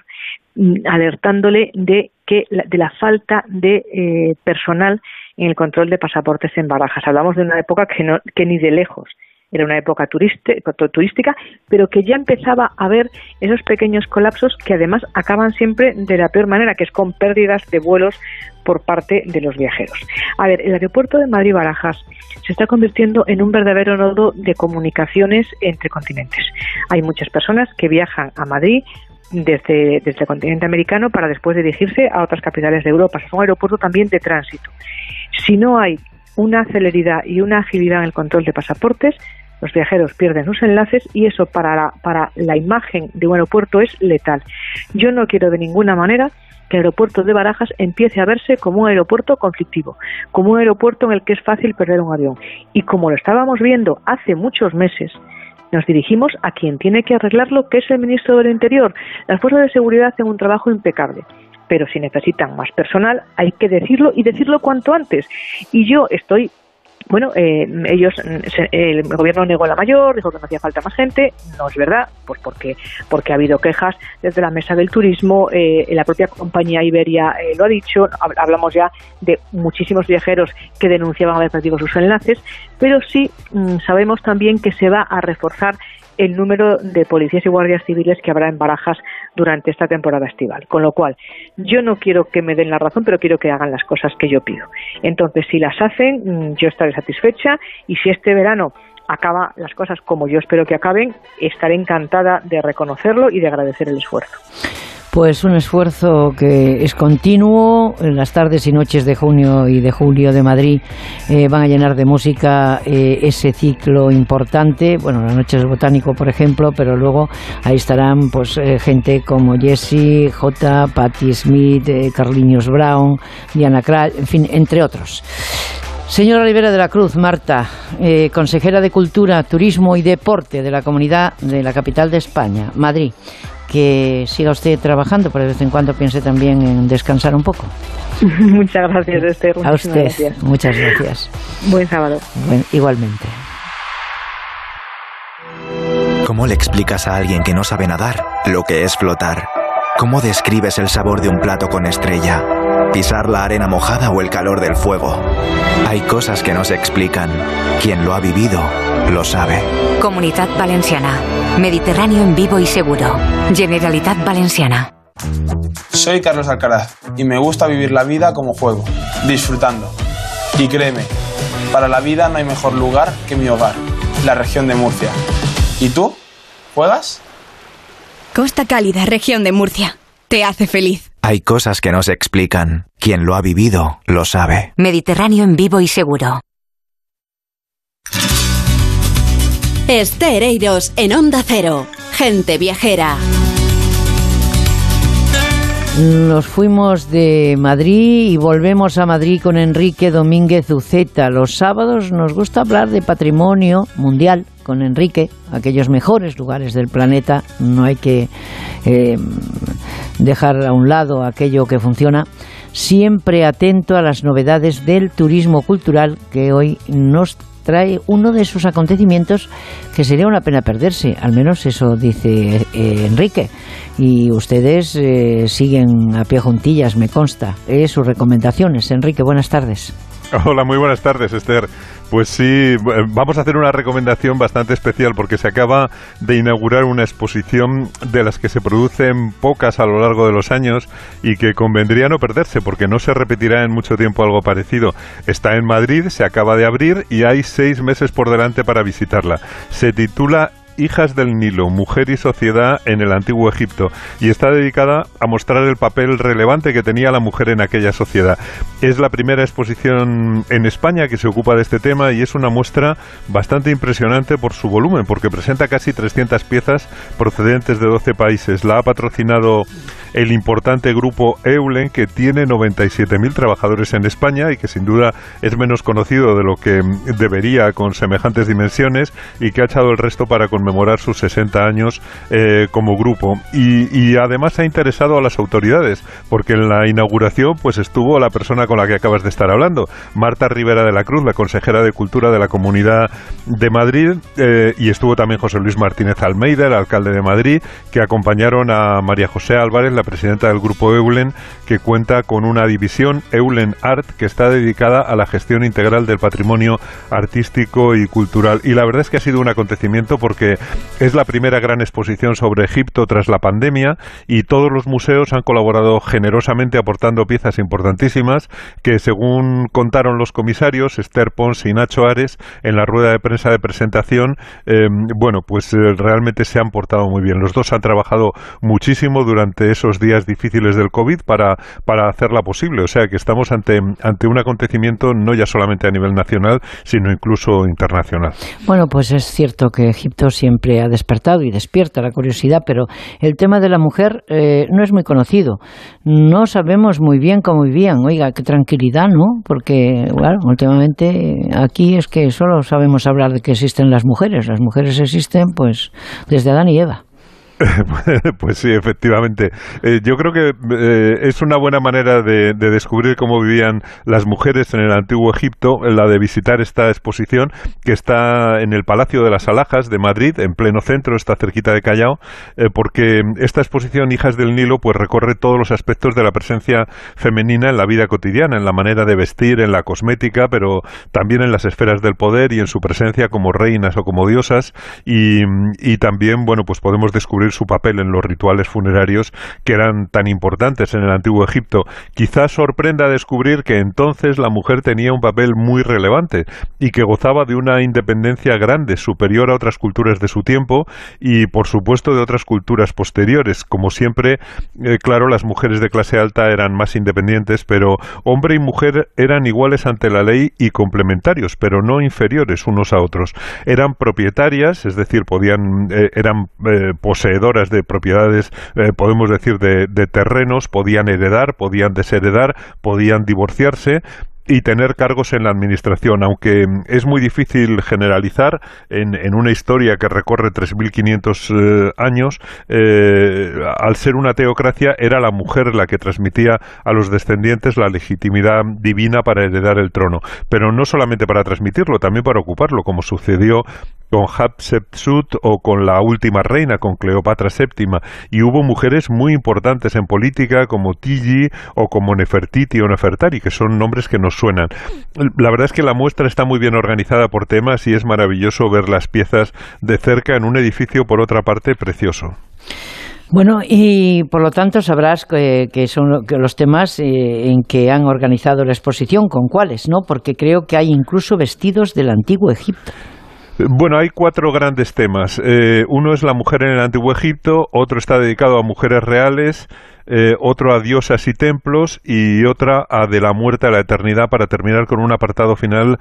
mm, alertándole de que de la falta de eh, personal en el control de pasaportes en barajas. Hablamos de una época que, no, que ni de lejos era una época turística, pero que ya empezaba a haber esos pequeños colapsos que además acaban siempre de la peor manera, que es con pérdidas de vuelos por parte de los viajeros. A ver, el aeropuerto de Madrid-Barajas se está convirtiendo en un verdadero nodo de comunicaciones entre continentes. Hay muchas personas que viajan a Madrid desde, desde el continente americano para después dirigirse a otras capitales de Europa. Es un aeropuerto también de tránsito. Si no hay una celeridad y una agilidad en el control de pasaportes, los viajeros pierden sus enlaces y eso para la, para la imagen de un aeropuerto es letal. Yo no quiero de ninguna manera que el aeropuerto de Barajas empiece a verse como un aeropuerto conflictivo, como un aeropuerto en el que es fácil perder un avión. Y como lo estábamos viendo hace muchos meses, nos dirigimos a quien tiene que arreglarlo, que es el ministro del Interior. Las fuerzas de seguridad hacen un trabajo impecable pero si necesitan más personal hay que decirlo y decirlo cuanto antes. Y yo estoy bueno, eh, ellos, el gobierno negó la mayor, dijo que no hacía falta más gente, no es verdad, pues porque, porque ha habido quejas desde la mesa del turismo, eh, la propia compañía Iberia eh, lo ha dicho, hablamos ya de muchísimos viajeros que denunciaban haber perdido sus enlaces, pero sí mm, sabemos también que se va a reforzar el número de policías y guardias civiles que habrá en Barajas durante esta temporada estival. Con lo cual, yo no quiero que me den la razón, pero quiero que hagan las cosas que yo pido. Entonces, si las hacen, mm, yo estaré satisfecha y si este verano acaba las cosas como yo espero que acaben, estaré encantada de reconocerlo y de agradecer el esfuerzo. Pues un esfuerzo que es continuo. Las tardes y noches de junio y de julio de Madrid eh, van a llenar de música eh, ese ciclo importante. Bueno, las noches botánico, por ejemplo, pero luego ahí estarán pues eh, gente como Jesse, J, Patti Smith, Carliños Brown, Diana Krall, en fin, entre otros. Señora Rivera de la Cruz, Marta, consejera de Cultura, Turismo y Deporte de la Comunidad de la Capital de España, Madrid que siga usted trabajando, pero de vez en cuando piense también en descansar un poco. Muchas gracias, Esther. A usted, muchas gracias. Buen sábado. igualmente. ¿Cómo le explicas a alguien que no sabe nadar lo que es flotar? ¿Cómo describes el sabor de un plato con estrella? ¿Pisar la arena mojada o el calor del fuego? Hay cosas que no se explican. Quien lo ha vivido, lo sabe. Comunidad Valenciana. Mediterráneo en vivo y seguro. Generalitat Valenciana. Soy Carlos Alcaraz y me gusta vivir la vida como juego, disfrutando. Y créeme, para la vida no hay mejor lugar que mi hogar, la región de Murcia. ¿Y tú? ¿Juegas? Costa Cálida, región de Murcia. Te hace feliz. Hay cosas que no se explican. Quien lo ha vivido, lo sabe. Mediterráneo en vivo y seguro. Estereiros en Onda Cero. Gente viajera. Nos fuimos de Madrid y volvemos a Madrid con Enrique Domínguez Uceta. Los sábados nos gusta hablar de patrimonio mundial con Enrique, aquellos mejores lugares del planeta. No hay que eh, dejar a un lado aquello que funciona. Siempre atento a las novedades del turismo cultural que hoy nos trae uno de esos acontecimientos que sería una pena perderse, al menos eso dice eh, Enrique. Y ustedes eh, siguen a pie juntillas, me consta. Es sus recomendaciones. Enrique, buenas tardes. Hola, muy buenas tardes, Esther. Pues sí, vamos a hacer una recomendación bastante especial porque se acaba de inaugurar una exposición de las que se producen pocas a lo largo de los años y que convendría no perderse porque no se repetirá en mucho tiempo algo parecido. Está en Madrid, se acaba de abrir y hay seis meses por delante para visitarla. Se titula Hijas del Nilo, Mujer y Sociedad en el Antiguo Egipto y está dedicada a mostrar el papel relevante que tenía la mujer en aquella sociedad. Es la primera exposición en España que se ocupa de este tema y es una muestra bastante impresionante por su volumen, porque presenta casi 300 piezas procedentes de 12 países. La ha patrocinado el importante grupo Eulen, que tiene 97.000 trabajadores en España y que sin duda es menos conocido de lo que debería con semejantes dimensiones y que ha echado el resto para conmemorar sus 60 años eh, como grupo. Y, además ha interesado a las autoridades, porque en la inauguración pues estuvo la persona con la que acabas de estar hablando, Marta Rivera de la Cruz, la consejera de Cultura de la Comunidad de Madrid, eh, y estuvo también José Luis Martínez Almeida, el alcalde de Madrid, que acompañaron a María José Álvarez, la presidenta del grupo Eulen, que cuenta con una división Eulen Art que está dedicada a la gestión integral del patrimonio artístico y cultural. Y la verdad es que ha sido un acontecimiento porque es la primera gran exposición sobre Egipto tras la pandemia y todos los museos han colaborado generosamente aportando piezas importantísimas que según contaron los comisarios Esther Pons y Nacho Ares en la rueda de prensa de presentación, eh, bueno, pues eh, realmente se han portado muy bien. Los dos han trabajado muchísimo durante esos días difíciles del COVID para, para hacerla posible. O sea que estamos ante, ante un acontecimiento no ya solamente a nivel nacional, sino incluso internacional. Bueno, pues es cierto que Egipto siempre ha despertado y despierta la curiosidad, pero el tema de la mujer eh, no es muy conocido. No sabemos muy bien cómo vivían. Oiga, qué tranquilidad, ¿no? Porque, bueno, últimamente aquí es que solo sabemos hablar de que existen las mujeres. Las mujeres existen, pues, desde Adán y Eva. pues sí, efectivamente. Eh, yo creo que eh, es una buena manera de, descubrir cómo vivían las mujeres en el antiguo Egipto, la de visitar esta exposición que está en el Palacio de las Alhajas de Madrid, en pleno centro, está cerquita de Callao, eh, porque esta exposición Hijas del Nilo pues recorre todos los aspectos de la presencia femenina en la vida cotidiana, en la manera de vestir, en la cosmética, pero también en las esferas del poder y en su presencia como reinas o como diosas y, y también, bueno, pues podemos descubrir su papel en los rituales funerarios que eran tan importantes en el antiguo Egipto. Quizás sorprenda descubrir que entonces la mujer tenía un papel muy relevante y que gozaba de una independencia grande, superior a otras culturas de su tiempo y, por supuesto, de otras culturas posteriores. Como siempre, eh, claro, las mujeres de clase alta eran más independientes, pero hombre y mujer eran iguales ante la ley y complementarios, pero no inferiores unos a otros. Eran propietarias, es decir, podían, eh, eran eh, poseedores de propiedades, eh, podemos decir, de, de terrenos, podían heredar, podían desheredar, podían divorciarse, y tener cargos en la administración, aunque es muy difícil generalizar en, en una historia que recorre 3.500 eh, años, eh, al ser una teocracia era la mujer la que transmitía a los descendientes la legitimidad divina para heredar el trono, pero no solamente para transmitirlo, también para ocuparlo, como sucedió con Hatshepsut o con la última reina, con Cleopatra VII. Y hubo mujeres muy importantes en política como Tigi o como Nefertiti o Nefertari, que son nombres que nos suenan. La verdad es que la muestra está muy bien organizada por temas y es maravilloso ver las piezas de cerca en un edificio, por otra parte, precioso. Bueno, y por lo tanto sabrás que, son los temas eh, en que han organizado la exposición, con cuáles, ¿no? Porque creo que hay incluso vestidos del antiguo Egipto. Bueno, hay cuatro grandes temas. Eh, uno es la mujer en el Antiguo Egipto, otro está dedicado a mujeres reales, eh, otro a diosas y templos y otra a de la muerte a la eternidad para terminar con un apartado final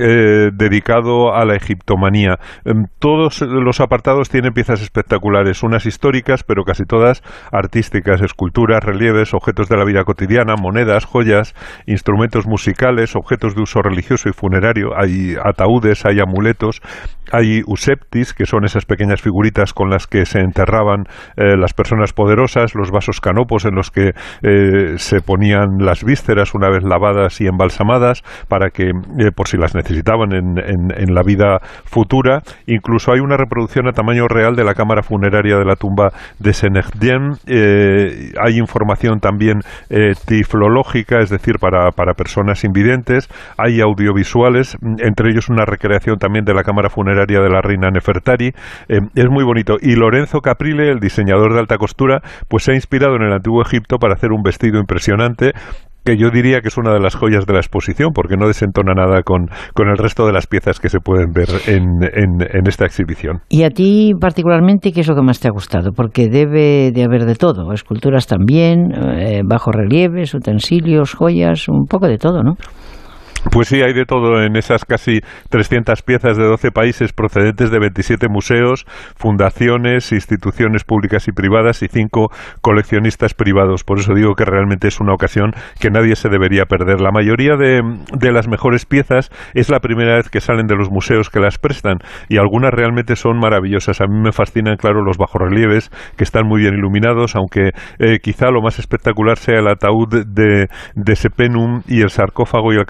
eh, dedicado a la egiptomanía. Em, todos los apartados tienen piezas espectaculares, unas históricas pero casi todas artísticas, esculturas, relieves, objetos de la vida cotidiana, monedas, joyas, instrumentos musicales, objetos de uso religioso y funerario, hay ataúdes, hay amuletos, hay useptis, que son esas pequeñas figuritas con las que se enterraban eh, las personas poderosas, los vasos canónicos, en los que eh, se ponían las vísceras una vez lavadas y embalsamadas para que, eh, por si las necesitaban en, en, la vida futura. Incluso hay una reproducción a tamaño real de la cámara funeraria de la tumba de Senecdien. Eh, hay información también tiflológica, es decir, para, para personas invidentes. Hay audiovisuales, entre ellos una recreación también de la cámara funeraria de la reina Nefertari. es muy bonito. Y Lorenzo Caprile, el diseñador de alta costura, pues se ha inspirado en el antiguo Egipto para hacer un vestido impresionante que yo diría que es una de las joyas de la exposición, porque no desentona nada con, con el resto de las piezas que se pueden ver en, en, esta exhibición. ¿Y a ti particularmente qué es lo que más te ha gustado? Porque debe de haber de todo, esculturas también, eh, bajos utensilios, joyas, un poco de todo, ¿no? Pues sí, hay de todo en esas casi 300 piezas de 12 países procedentes de 27 museos, fundaciones, instituciones públicas y privadas y cinco coleccionistas privados. Por eso digo que realmente es una ocasión que nadie se debería perder. La mayoría de, de las mejores piezas es la primera vez que salen de los museos que las prestan y algunas realmente son maravillosas. A mí me fascinan, claro, los bajorrelieves que están muy bien iluminados, aunque eh, quizá lo más espectacular sea el ataúd de, de Sepenum y el sarcófago y el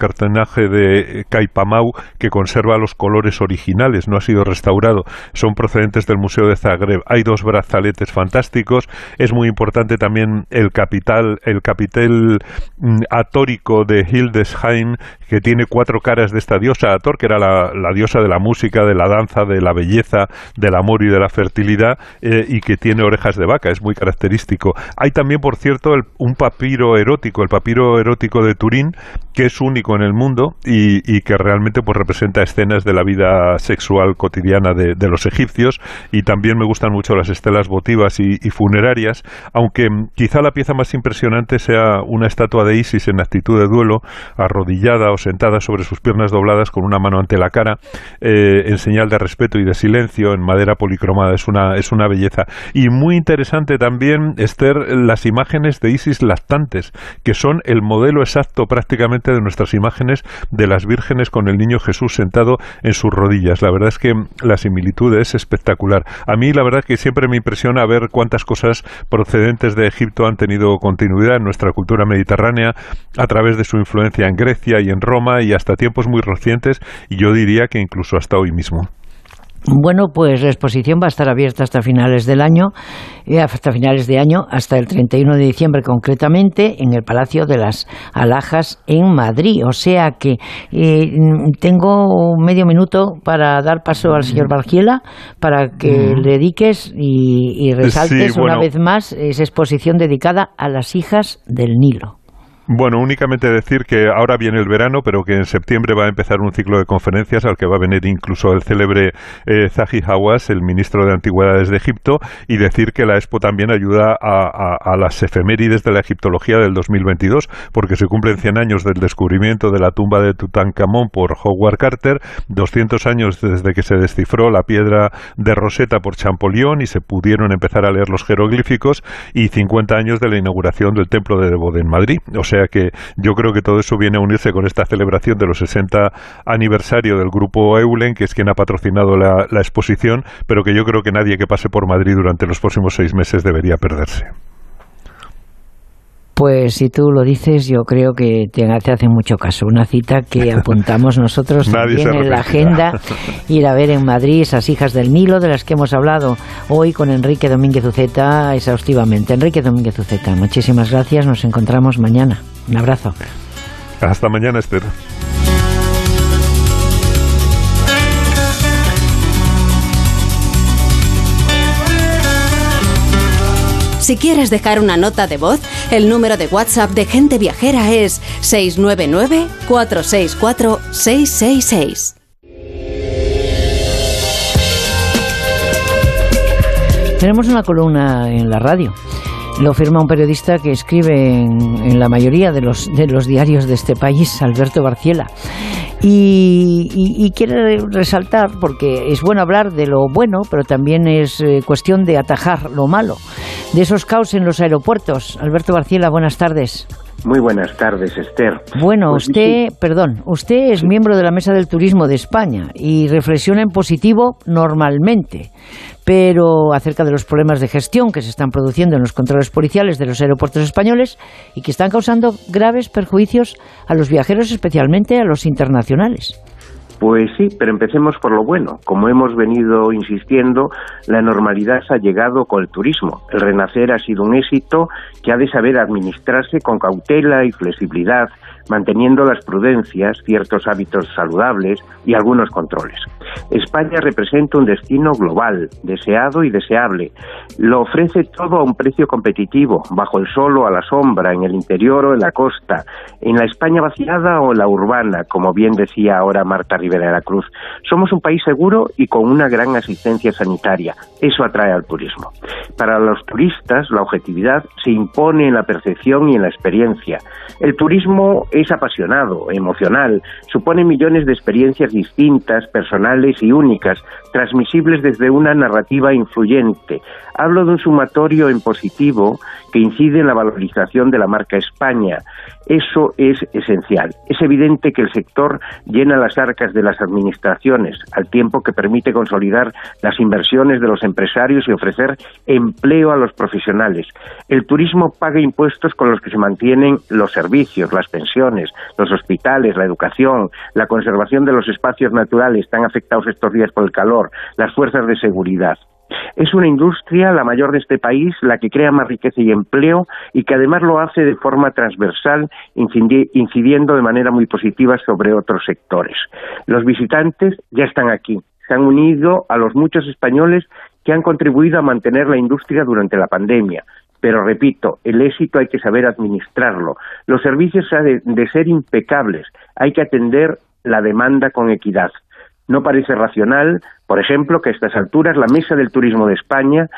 de Caipamau que conserva los colores originales, no ha sido restaurado, son procedentes del Museo de Zagreb. Hay dos brazaletes fantásticos, es muy importante también el capital, el capitel mm, atórico de Hildesheim, que tiene cuatro caras de esta diosa. Ator, que era la, diosa de la música, de la danza, de la belleza, del amor y de la fertilidad, eh, y que tiene orejas de vaca, es muy característico. Hay también, por cierto, un papiro erótico, el papiro erótico de Turín, que es único en el mundo, y, que realmente pues representa escenas de la vida sexual cotidiana de, los egipcios y también me gustan mucho las estelas votivas y, funerarias, aunque quizá la pieza más impresionante sea una estatua de Isis en actitud de duelo, arrodillada o sentada sobre sus piernas dobladas con una mano ante la cara, eh, en señal de respeto y de silencio, en madera policromada. Es una, es una belleza. Y muy interesante también, Esther, las imágenes de Isis lactantes, que son el modelo exacto prácticamente de nuestras imágenes de las vírgenes con el niño Jesús sentado en sus rodillas. La verdad es que la similitud es espectacular. A mí la verdad que siempre me impresiona ver cuántas cosas procedentes de Egipto han tenido continuidad en nuestra cultura mediterránea a través de su influencia en Grecia y en Roma y hasta tiempos muy recientes y yo diría que incluso hasta hoy mismo. Bueno, pues la exposición va a estar abierta hasta finales del año, eh, hasta finales de año, hasta el 31 de diciembre concretamente, en el Palacio de las Alhajas en Madrid. O sea que eh, tengo medio minuto para dar paso al señor Bargiela para que le dediques y, resaltes una vez más esa exposición dedicada a las hijas del Nilo. Bueno, únicamente decir que ahora viene el verano, pero que en septiembre va a empezar un ciclo de conferencias al que va a venir incluso el célebre eh, Zahi Hawass, el ministro de Antigüedades de Egipto, y decir que la Expo también ayuda a, las efemérides de la egiptología del 2022, porque se cumplen 100 años del descubrimiento de la tumba de Tutankamón por Howard Carter, 200 años desde que se descifró la piedra de Rosetta por Champollion y se pudieron empezar a leer los jeroglíficos, y 50 años de la inauguración del Templo de Debod en Madrid. Sea que yo creo que todo eso viene a unirse con esta celebración de los 60 aniversario del grupo Eulen, que es quien ha patrocinado la, la exposición, pero que yo creo que nadie que pase por Madrid durante los próximos seis meses debería perderse. Pues si tú lo dices, yo creo que te, hace mucho caso. Una cita que apuntamos nosotros también en la agenda, ir a ver en Madrid esas hijas del Nilo de las que hemos hablado hoy con Enrique Domínguez Uceta exhaustivamente. Enrique Domínguez Uceta, muchísimas gracias. Nos encontramos mañana. Un abrazo. Hasta mañana, Esther. Si quieres dejar una nota de voz, el número de WhatsApp de Gente Viajera es 699-464-666. Tenemos una columna en la radio. Lo firma un periodista que escribe en, la mayoría de los, de los diarios de este país, Alberto Barciela. Y, quiere resaltar, porque es bueno hablar de lo bueno, pero también es eh, cuestión de atajar lo malo, de esos caos en los aeropuertos. Alberto Barciela, buenas tardes. Muy buenas tardes, Esther. Bueno, pues usted, perdón, usted es miembro de la Mesa del Turismo de España y reflexiona en positivo normalmente, pero acerca de los problemas de gestión que se están produciendo en los controles policiales de los aeropuertos españoles y que están causando graves perjuicios a los viajeros, especialmente a los internacionales. Pues sí, pero empecemos por lo bueno. Como hemos venido insistiendo, la normalidad ha llegado con el turismo. El renacer ha sido un éxito que ha de saber administrarse con cautela y flexibilidad manteniendo las prudencias, ciertos hábitos saludables y algunos controles. España representa un destino global, deseado y deseable. Lo ofrece todo a un precio competitivo, bajo el sol o a la sombra, en el interior o en la costa, en la España vaciada o la urbana, como bien decía ahora Marta Rivera de la Cruz. Somos un país seguro y con una gran asistencia sanitaria. Eso atrae al turismo. Para los turistas, la objetividad se impone en la percepción y en la experiencia. El turismo es apasionado, emocional, supone millones de experiencias distintas, personales y únicas, transmisibles desde una narrativa influyente. Hablo de un sumatorio en positivo que incide en la valorización de la marca España. Eso es esencial. Es evidente que el sector llena las arcas de las administraciones, al tiempo que permite consolidar las inversiones de los empresarios y ofrecer empleo a los profesionales. El turismo paga impuestos con los que se mantienen los servicios, las pensiones, los hospitales, la educación, la conservación de los espacios naturales tan afectados estos días por el calor, las fuerzas de seguridad. Es una industria, la mayor de este país, la que crea más riqueza y empleo y que además lo hace de forma transversal, incidiendo de manera muy positiva sobre otros sectores. Los visitantes ya están aquí, se han unido a los muchos españoles que han contribuido a mantener la industria durante la pandemia. Pero repito, el éxito hay que saber administrarlo. Los servicios han de ser impecables, hay que atender la demanda con equidad. No parece racional, por ejemplo, que a estas alturas la Mesa del Turismo de España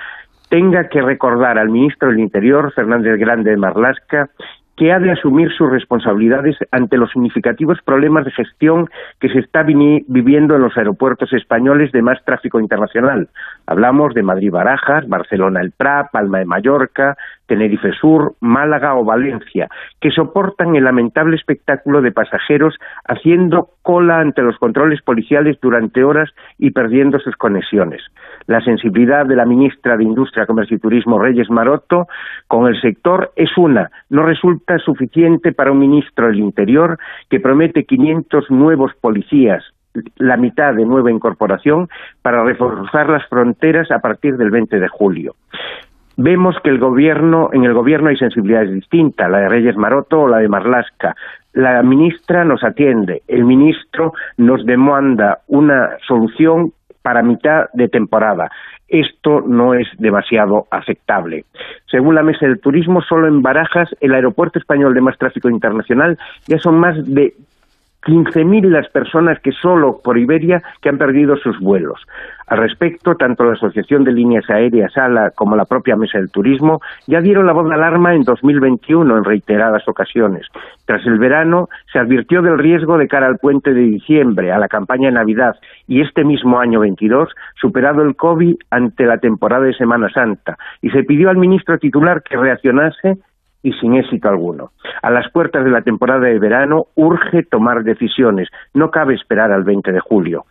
tenga que recordar al ministro del Interior, Fernández Grande de Marlasca, que ha de asumir sus responsabilidades ante los significativos problemas de gestión que se está viviendo en los aeropuertos españoles de más tráfico internacional. Hablamos de Madrid-Barajas, Barcelona-El Prat, Palma de Mallorca, Tenerife Sur, Málaga o Valencia, que soportan el lamentable espectáculo de pasajeros haciendo cola ante los controles policiales durante horas y perdiendo sus conexiones. La sensibilidad de la ministra de Industria, Comercio y Turismo, Reyes Maroto, con el sector es una. No resulta suficiente para un ministro del Interior que promete 500 nuevos policías, la mitad de nueva incorporación para reforzar las fronteras a partir del 20 de julio. Vemos que el gobierno, en el gobierno hay sensibilidades distintas, la de Reyes Maroto o la de Marlasca. La ministra nos atiende, el ministro nos demanda una solución para mitad de temporada. Esto no es demasiado aceptable. Según la Mesa del Turismo, solo en Barajas, el aeropuerto español de más tráfico internacional, ya son más de 15.000 las personas que solo por Iberia que han perdido sus vuelos. Al respecto, tanto la Asociación de Líneas Aéreas ALA como la propia Mesa del Turismo ya dieron la voz de alarma en 2021 en reiteradas ocasiones. Tras el verano se advirtió del riesgo de cara al puente de diciembre, a la campaña de Navidad y este mismo año 22, superado el COVID ante la temporada de Semana Santa, y se pidió al ministro titular que reaccionase y sin éxito alguno. A las puertas de la temporada de verano urge tomar decisiones, no cabe esperar al 20 de julio.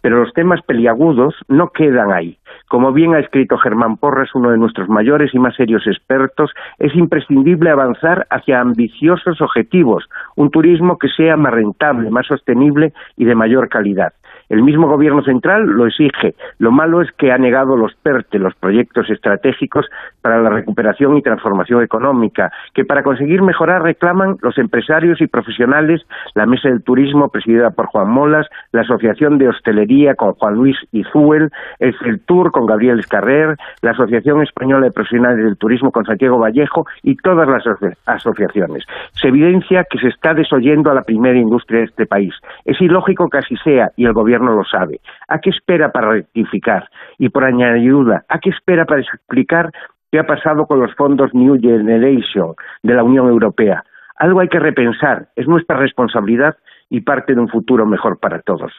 Pero los temas peliagudos no quedan ahí. Como bien ha escrito Germán Porras, uno de nuestros mayores y más serios expertos, es imprescindible avanzar hacia ambiciosos objetivos, un turismo que sea más rentable, más sostenible y de mayor calidad. El mismo Gobierno central lo exige. Lo malo es que ha negado los PERTE, los proyectos estratégicos para la recuperación y transformación económica, que para conseguir mejorar reclaman los empresarios y profesionales, la Mesa del Turismo presidida por Juan Molas, la Asociación de Hostelería con Juan Luis Izuel, el CELTUR con Gabriel Escarrer, la Asociación Española de Profesionales del Turismo con Santiago Vallejo y todas las asociaciones. Se evidencia que se está desoyendo a la primera industria de este país. Es ilógico que así sea y el Gobierno no lo sabe. ¿A qué espera para rectificar? Y por añadidura, ¿a qué espera para explicar qué ha pasado con los fondos New Generation de la Unión Europea? Algo hay que repensar. Es nuestra responsabilidad y parte de un futuro mejor para todos.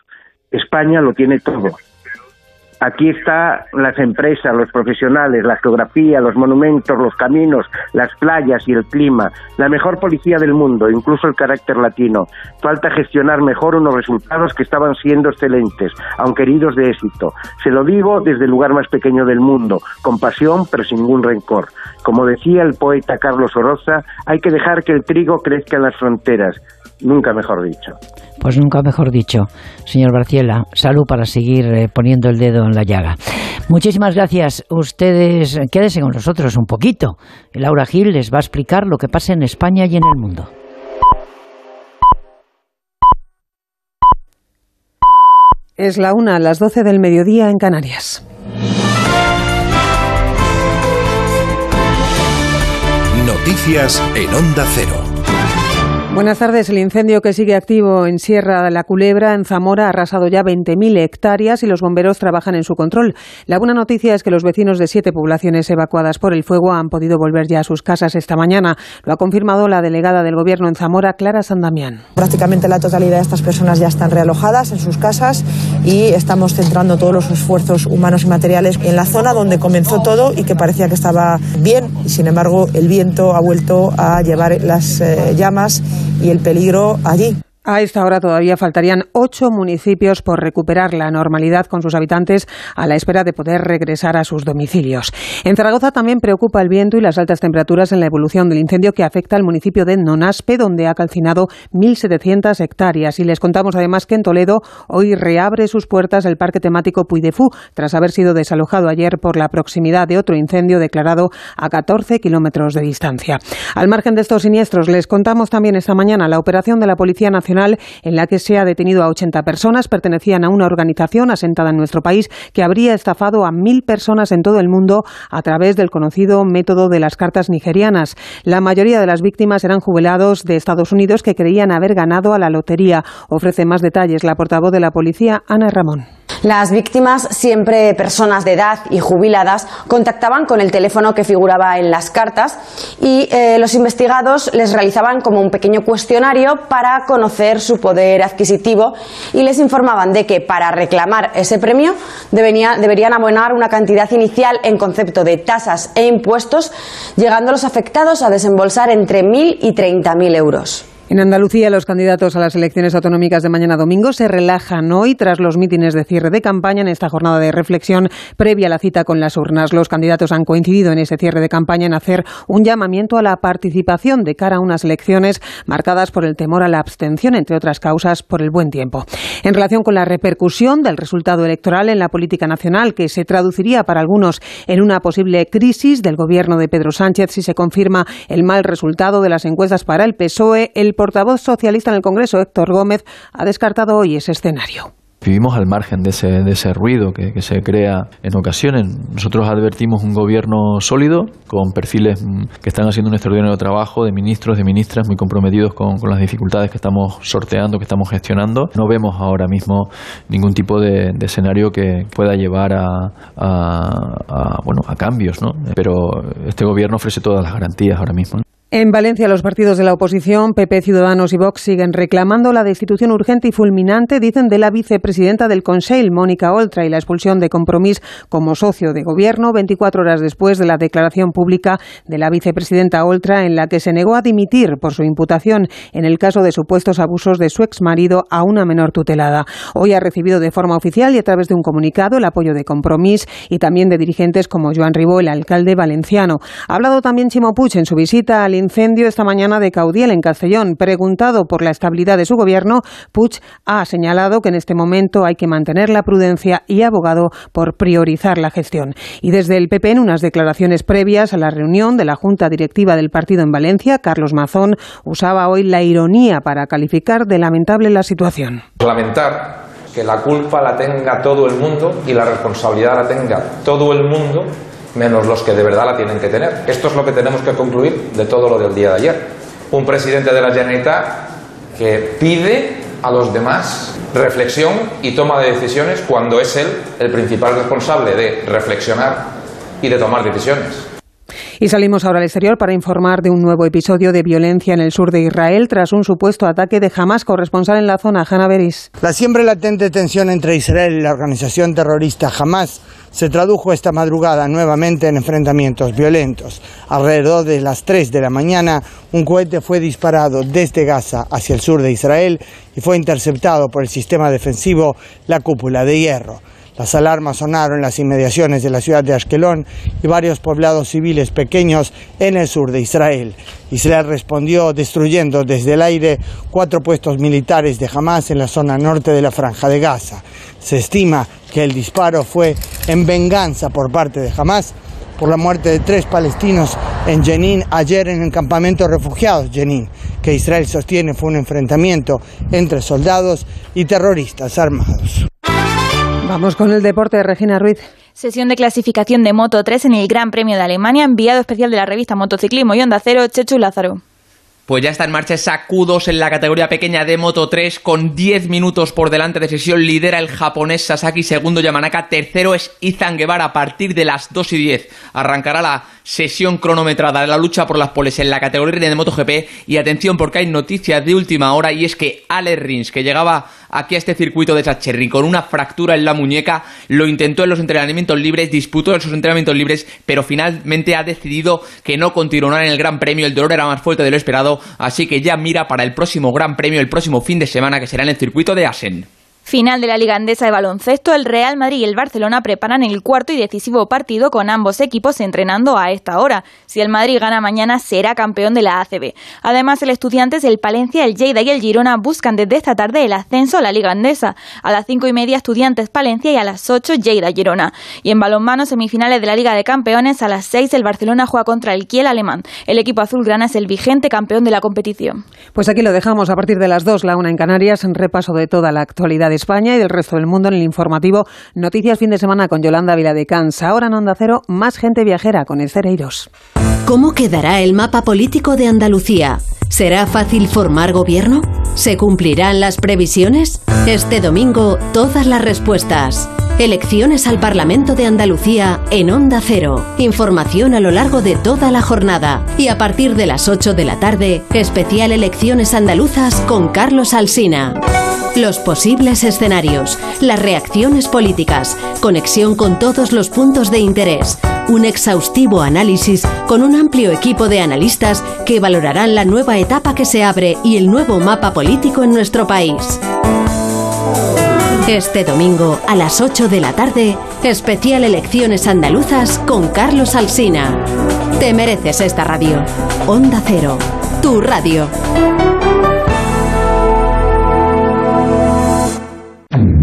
España lo tiene todo Aquí están las empresas, los profesionales, la geografía, los monumentos, los caminos, las playas y el clima, la mejor policía del mundo, incluso el carácter latino. Falta gestionar mejor unos resultados que estaban siendo excelentes, aunque heridos de éxito. Se lo digo desde el lugar más pequeño del mundo, con pasión pero sin ningún rencor. Como decía el poeta Carlos Oroza, hay que dejar que el trigo crezca en las fronteras. Nunca mejor dicho. Pues nunca mejor dicho, señor Barciela. Salud para seguir eh, poniendo el dedo en la llaga. Muchísimas gracias. Ustedes quédense con nosotros un poquito. Laura Gil les va a explicar lo que pasa en España y en el mundo. Es la una a las doce del mediodía en Canarias. Noticias en Onda Cero. Buenas tardes. El incendio que sigue activo en Sierra de la Culebra, en Zamora, ha arrasado ya 20.000 hectáreas y los bomberos trabajan en su control. La buena noticia es que los vecinos de siete poblaciones evacuadas por el fuego han podido volver ya a sus casas esta mañana. Lo ha confirmado la delegada del Gobierno en Zamora, Clara Sandamián. Prácticamente la totalidad de estas personas ya están realojadas en sus casas y estamos centrando todos los esfuerzos humanos y materiales en la zona donde comenzó todo y que parecía que estaba bien. Sin embargo, el viento ha vuelto a llevar las eh, llamas y el peligro allí. A esta hora todavía faltarían ocho municipios por recuperar la normalidad con sus habitantes a la espera de poder regresar a sus domicilios. En Zaragoza también preocupa el viento y las altas temperaturas en la evolución del incendio que afecta al municipio de Nonaspe, donde ha calcinado 1.700 hectáreas. Y les contamos además que en Toledo hoy reabre sus puertas el parque temático Puy de Fou, tras haber sido desalojado ayer por la proximidad de otro incendio declarado a 14 kilómetros de distancia. Al margen de estos siniestros, les contamos también esta mañana la operación de la Policía Nacional en la que se ha detenido a 80 personas. Pertenecían a una organización asentada en nuestro país que habría estafado a mil personas en todo el mundo a través del conocido método de las cartas nigerianas. La mayoría de las víctimas eran jubilados de Estados Unidos que creían haber ganado a la lotería. Ofrece más detalles la portavoz de la policía, Ana Ramón. Las víctimas, siempre personas de edad y jubiladas, contactaban con el teléfono que figuraba en las cartas y eh, los investigados les realizaban como un pequeño cuestionario para conocer su poder adquisitivo y les informaban de que para reclamar ese premio deberían abonar una cantidad inicial en concepto de tasas e impuestos, llegando los afectados a desembolsar entre 1.000 y 30.000 euros. En Andalucía, los candidatos a las elecciones autonómicas de mañana domingo se relajan hoy tras los mítines de cierre de campaña en esta jornada de reflexión previa a la cita con las urnas. Los candidatos han coincidido en ese cierre de campaña en hacer un llamamiento a la participación de cara a unas elecciones marcadas por el temor a la abstención, entre otras causas, por el buen tiempo. En relación con la repercusión del resultado electoral en la política nacional, que se traduciría para algunos en una posible crisis del gobierno de Pedro Sánchez si se confirma el mal resultado de las encuestas para el PSOE, el portavoz socialista en el Congreso, Héctor Gómez, ha descartado hoy ese escenario. Vivimos al margen de ese, de ese ruido que, se crea en ocasiones. Nosotros advertimos un gobierno sólido, con perfiles mm, que están haciendo un extraordinario trabajo, de ministros, de ministras muy comprometidos con, las dificultades que estamos sorteando, que estamos gestionando. No vemos ahora mismo ningún tipo de, escenario que pueda llevar a, a, bueno, a cambios, ¿no? pero este gobierno ofrece todas las garantías ahora mismo. En Valencia, los partidos de la oposición, PP, Ciudadanos y Vox, siguen reclamando la destitución urgente y fulminante, dicen, de la vicepresidenta del Consell, Mónica Oltra, y la expulsión de Compromís como socio de gobierno 24 horas después de la declaración pública de la vicepresidenta Oltra en la que se negó a dimitir por su imputación en el caso de supuestos abusos de su exmarido a una menor tutelada. Hoy ha recibido de forma oficial y a través de un comunicado el apoyo de Compromís y también de dirigentes como Joan Ribó, el alcalde valenciano. Ha hablado también Chimo Puig en su visita al incendio esta mañana de Caudiel en Castellón. Preguntado por la estabilidad de su gobierno, Puig ha señalado que en este momento hay que mantener la prudencia y ha abogado por priorizar la gestión. Y desde el PP, en unas declaraciones previas a la reunión de la Junta Directiva del partido en Valencia, Carlos Mazón usaba hoy la ironía para calificar de lamentable la situación. Lamentar que la culpa la tenga todo el mundo y la responsabilidad la tenga todo el mundo menos los que de verdad la tienen que tener. Esto es lo que tenemos que concluir de todo lo del día de ayer. Un presidente de la Generalitat que pide a los demás reflexión y toma de decisiones cuando es él el principal responsable de reflexionar y de tomar decisiones. Y salimos ahora al exterior para informar de un nuevo episodio de violencia en el sur de Israel tras un supuesto ataque de Hamas corresponsal en la zona, Hanna Beris. La siempre latente tensión entre Israel y la organización terrorista Hamas se tradujo esta madrugada nuevamente en enfrentamientos violentos. Alrededor de las 3 de la mañana, un cohete fue disparado desde Gaza hacia el sur de Israel y fue interceptado por el sistema defensivo La Cúpula de Hierro. Las alarmas sonaron en las inmediaciones de la ciudad de Ashkelon y varios poblados civiles pequeños en el sur de Israel. Israel respondió destruyendo desde el aire cuatro puestos militares de Hamas en la zona norte de la franja de Gaza. Se estima que el disparo fue en venganza por parte de Hamas por la muerte de tres palestinos en Jenin ayer en el campamento de refugiados Jenin, que Israel sostiene fue un enfrentamiento entre soldados y terroristas armados. Vamos con el deporte de Regina Ruiz. Sesión de clasificación de Moto 3 en el Gran Premio de Alemania, enviado especial de la revista Motociclismo y Onda Cero, Chechu Lázaro. Pues ya está en marcha esa Q2 en la categoría pequeña de Moto 3 con 10 minutos por delante de sesión. Lidera el japonés Sasaki, segundo Yamanaka, tercero es Izan Guevara a partir de las 2 y 10. Arrancará la sesión cronometrada de la lucha por las poles en la categoría de MotoGP y atención porque hay noticias de última hora y es que Ale Rins, que llegaba aquí a este circuito de Sacherry con una fractura en la muñeca, lo intentó en los entrenamientos libres, disputó esos entrenamientos libres, pero finalmente ha decidido que no continuará en el Gran Premio, el dolor era más fuerte de lo esperado, así que ya mira para el próximo Gran Premio, el próximo fin de semana que será en el circuito de Asen. Final de la Liga Andesa de Baloncesto, el Real Madrid y el Barcelona preparan el cuarto y decisivo partido con ambos equipos entrenando a esta hora. Si el Madrid gana mañana, será campeón de la ACB. Además, el Estudiantes, el Palencia, el Lleida y el Girona buscan desde esta tarde el ascenso a la Liga Andesa. A las cinco y media, Estudiantes Palencia y a las ocho, Lleida Girona. Y en balonmano, semifinales de la Liga de Campeones, a las seis, el Barcelona juega contra el Kiel alemán. El equipo azulgrana es el vigente campeón de la competición. Pues aquí lo dejamos a partir de las dos, la una en Canarias, en repaso de toda la actualidad de España y del resto del mundo en el informativo Noticias Fin de Semana con Yolanda Viladecans. Ahora en Onda Cero, más gente viajera con Estereiros. ¿Cómo quedará el mapa político de Andalucía? ¿Será fácil formar gobierno? ¿Se cumplirán las previsiones? Este domingo, todas las respuestas. Elecciones al Parlamento de Andalucía en Onda Cero. Información a lo largo de toda la jornada. Y a partir de las 8 de la tarde, especial Elecciones Andaluzas con Carlos Alsina. Los posibles escenarios, las reacciones políticas, conexión con todos los puntos de interés, un exhaustivo análisis con un amplio equipo de analistas que valorarán la nueva etapa que se abre y el nuevo mapa político en nuestro país. Este domingo a las 8 de la tarde, especial Elecciones Andaluzas con Carlos Alsina. Te mereces esta radio. Onda Cero, tu radio.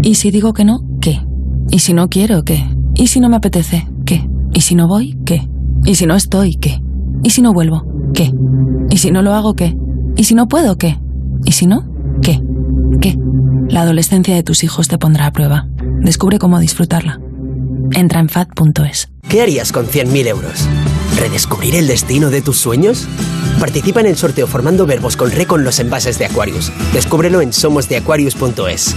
¿Y si digo que no? ¿Qué? ¿Y si no quiero? ¿Qué? ¿Y si no me apetece? ¿Qué? ¿Y si no voy? ¿Qué? ¿Y si no estoy? ¿Qué? ¿Y si no vuelvo? ¿Qué? ¿Y si no lo hago? ¿Qué? ¿Y si no puedo? ¿Qué? ¿Y si no? ¿Qué? ¿Qué? La adolescencia de tus hijos te pondrá a prueba. Descubre cómo disfrutarla. Entra en fat.es. ¿Qué harías con 100.000 euros? ¿Redescubrir el destino de tus sueños? Participa en el sorteo formando verbos con re con los envases de Aquarius. Descúbrelo en somosdeaquarius.es.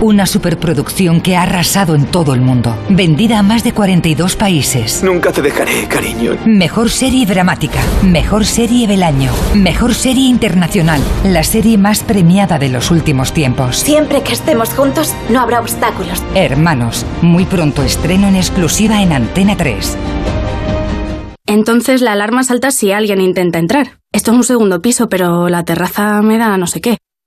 Una superproducción que ha arrasado en todo el mundo. Vendida a más de 42 países. Nunca te dejaré, cariño. Mejor serie dramática. Mejor serie del año. Mejor serie internacional. La serie más premiada de los últimos tiempos. Siempre que estemos juntos, no habrá obstáculos. Hermanos. Muy pronto estreno en exclusiva en Antena 3. Entonces la alarma salta si alguien intenta entrar. Esto es un segundo piso, pero la terraza me da no sé qué.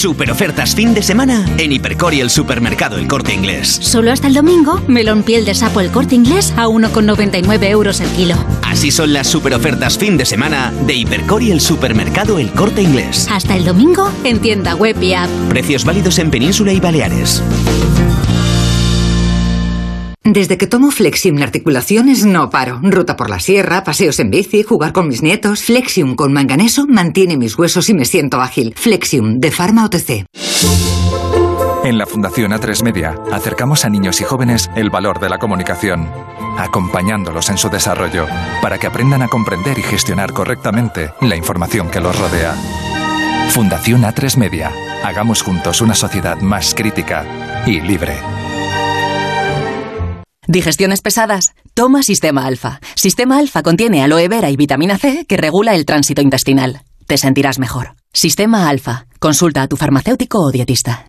Super ofertas fin de semana en Hipercor y el supermercado El Corte Inglés. Solo hasta el domingo, melón piel de sapo El Corte Inglés a 1,99 euros el kilo. Así son las super ofertas fin de semana de Hipercor y el supermercado El Corte Inglés. Hasta el domingo en tienda web y app. Precios válidos en Península y Baleares. Desde que tomo Flexium articulaciones no paro. Ruta por la sierra, paseos en bici, jugar con mis nietos. Flexium con manganeso mantiene mis huesos y me siento ágil. Flexium de Pharma OTC. En la Fundación A3 Media acercamos a niños y jóvenes el valor de la comunicación, acompañándolos en su desarrollo para que aprendan a comprender y gestionar correctamente la información que los rodea. Fundación A3 Media. Hagamos juntos una sociedad más crítica y libre. Digestiones pesadas. Toma Sistema Alfa. Sistema Alfa contiene aloe vera y vitamina C que regula el tránsito intestinal. Te sentirás mejor. Sistema Alfa. Consulta a tu farmacéutico o dietista.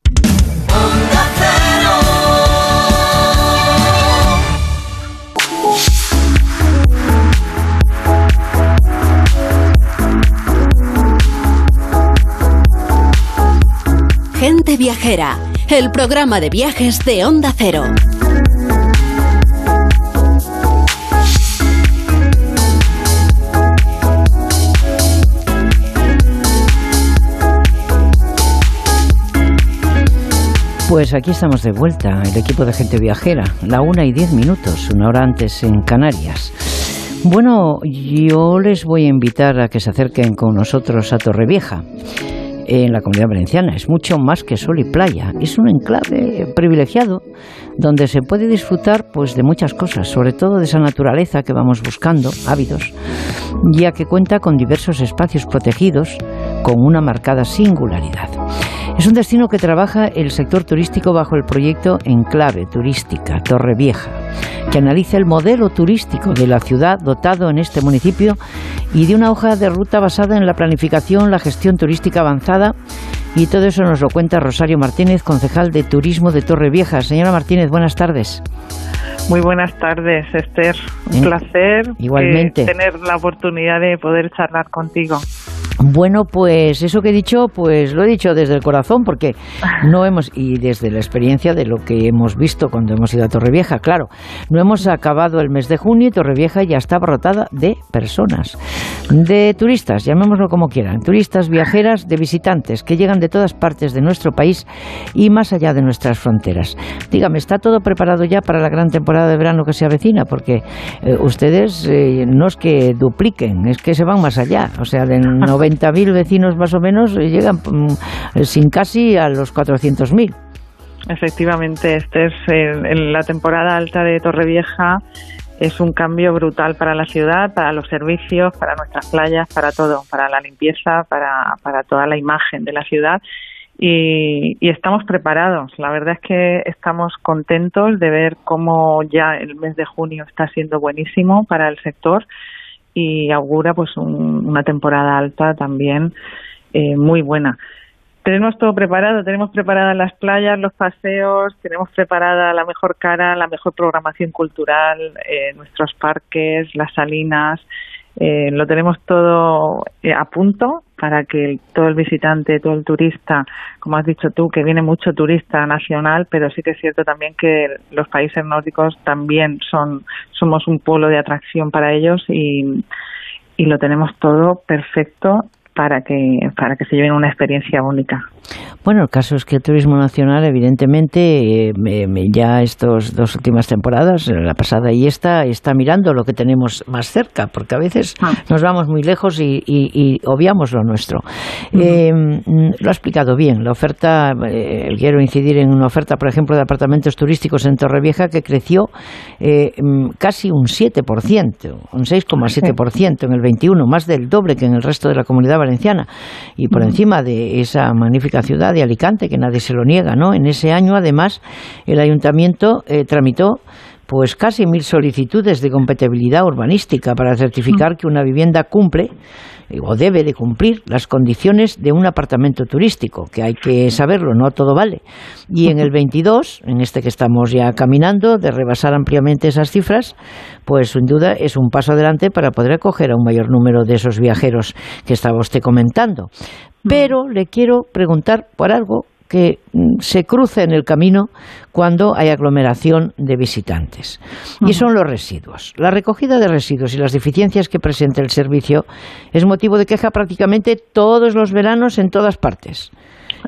Gente Viajera, el programa de viajes de Onda Cero. Pues aquí estamos de vuelta, el equipo de gente viajera, la una y diez minutos, una hora antes en Canarias. Bueno, yo les voy a invitar a que se acerquen con nosotros a Torrevieja, en la comunidad valenciana. Es mucho más que sol y playa, es un enclave privilegiado donde se puede disfrutar pues de muchas cosas, sobre todo de esa naturaleza que vamos buscando, ávidos, ya que cuenta con diversos espacios protegidos con una marcada singularidad. Es un destino que trabaja el sector turístico bajo el proyecto Enclave Turística Torrevieja, que analiza el modelo turístico de la ciudad dotado en este municipio y de una hoja de ruta basada en la planificación, la gestión turística avanzada y todo eso nos lo cuenta Rosario Martínez, concejal de Turismo de Torrevieja. Señora Martínez, buenas tardes. Muy buenas tardes, Esther. Un Eh, placer igualmente. eh, tener la oportunidad de poder charlar contigo. Bueno, pues eso que he dicho, pues lo he dicho desde el corazón, porque no hemos, y desde la experiencia de lo que hemos visto cuando hemos ido a Torrevieja, claro, no hemos acabado el mes de junio y Torrevieja ya está abarrotada de personas, de turistas, llamémoslo como quieran, turistas, viajeras, de visitantes que llegan de todas partes de nuestro país y más allá de nuestras fronteras. Dígame, ¿está todo preparado ya para la gran temporada de verano que se avecina? Porque eh, ustedes eh, no es que dupliquen, es que se van más allá, o sea, de 90.000 vecinos más o menos eh, llegan mm, sin casi a los 400.000. Efectivamente, este es el- el- la temporada alta de Torrevieja. Es un cambio brutal para la ciudad, para los servicios, para nuestras playas, para todo, para la limpieza, para, toda la imagen de la ciudad. Y estamos preparados. La verdad es que estamos contentos de ver cómo ya el mes de junio está siendo buenísimo para el sector y augura pues un- una temporada alta también eh, muy buena. Tenemos todo preparado, tenemos preparadas las playas, los paseos, tenemos preparada la mejor cara, la mejor programación cultural, eh, nuestros parques, las salinas, eh, lo tenemos todo eh, a punto para que todo el visitante, todo el turista, como has dicho tú, que viene mucho turista nacional, pero sí que es cierto también que los países nórdicos también son somos un polo de atracción para ellos y, y lo tenemos todo perfecto para que, para que se lleven una experiencia única. Bueno, el caso es que el turismo nacional, evidentemente, eh, ya estas dos últimas temporadas, la pasada y esta, está mirando lo que tenemos más cerca, porque a veces ah. nos vamos muy lejos y, obviamos lo nuestro. Eh, lo ha explicado bien. La oferta, eh, quiero incidir en una oferta, por ejemplo, de apartamentos turísticos en Torrevieja que creció mm, casi un 7%, un 6,7% en el 21, más del doble que en el resto de la comunidad valenciana. Y por encima de esa magnífica ciudad de Alicante, que nadie se lo niega, ¿no? En ese año, además, el ayuntamiento eh, tramitó pues casi mil solicitudes de compatibilidad urbanística para certificar que una vivienda cumple o debe de cumplir las condiciones de un apartamento turístico, que hay que saberlo, no todo vale. Y en el 22, en este que estamos ya caminando, de rebasar ampliamente esas cifras, pues sin duda es un paso adelante para poder acoger a un mayor número de esos viajeros que estaba usted comentando. Pero le quiero preguntar por algo que mm, se cruza en el camino cuando hay aglomeración de visitantes. Y son los residuos. La recogida de residuos y las deficiencias que presenta el servicio es motivo de queja prácticamente todos los veranos en todas partes.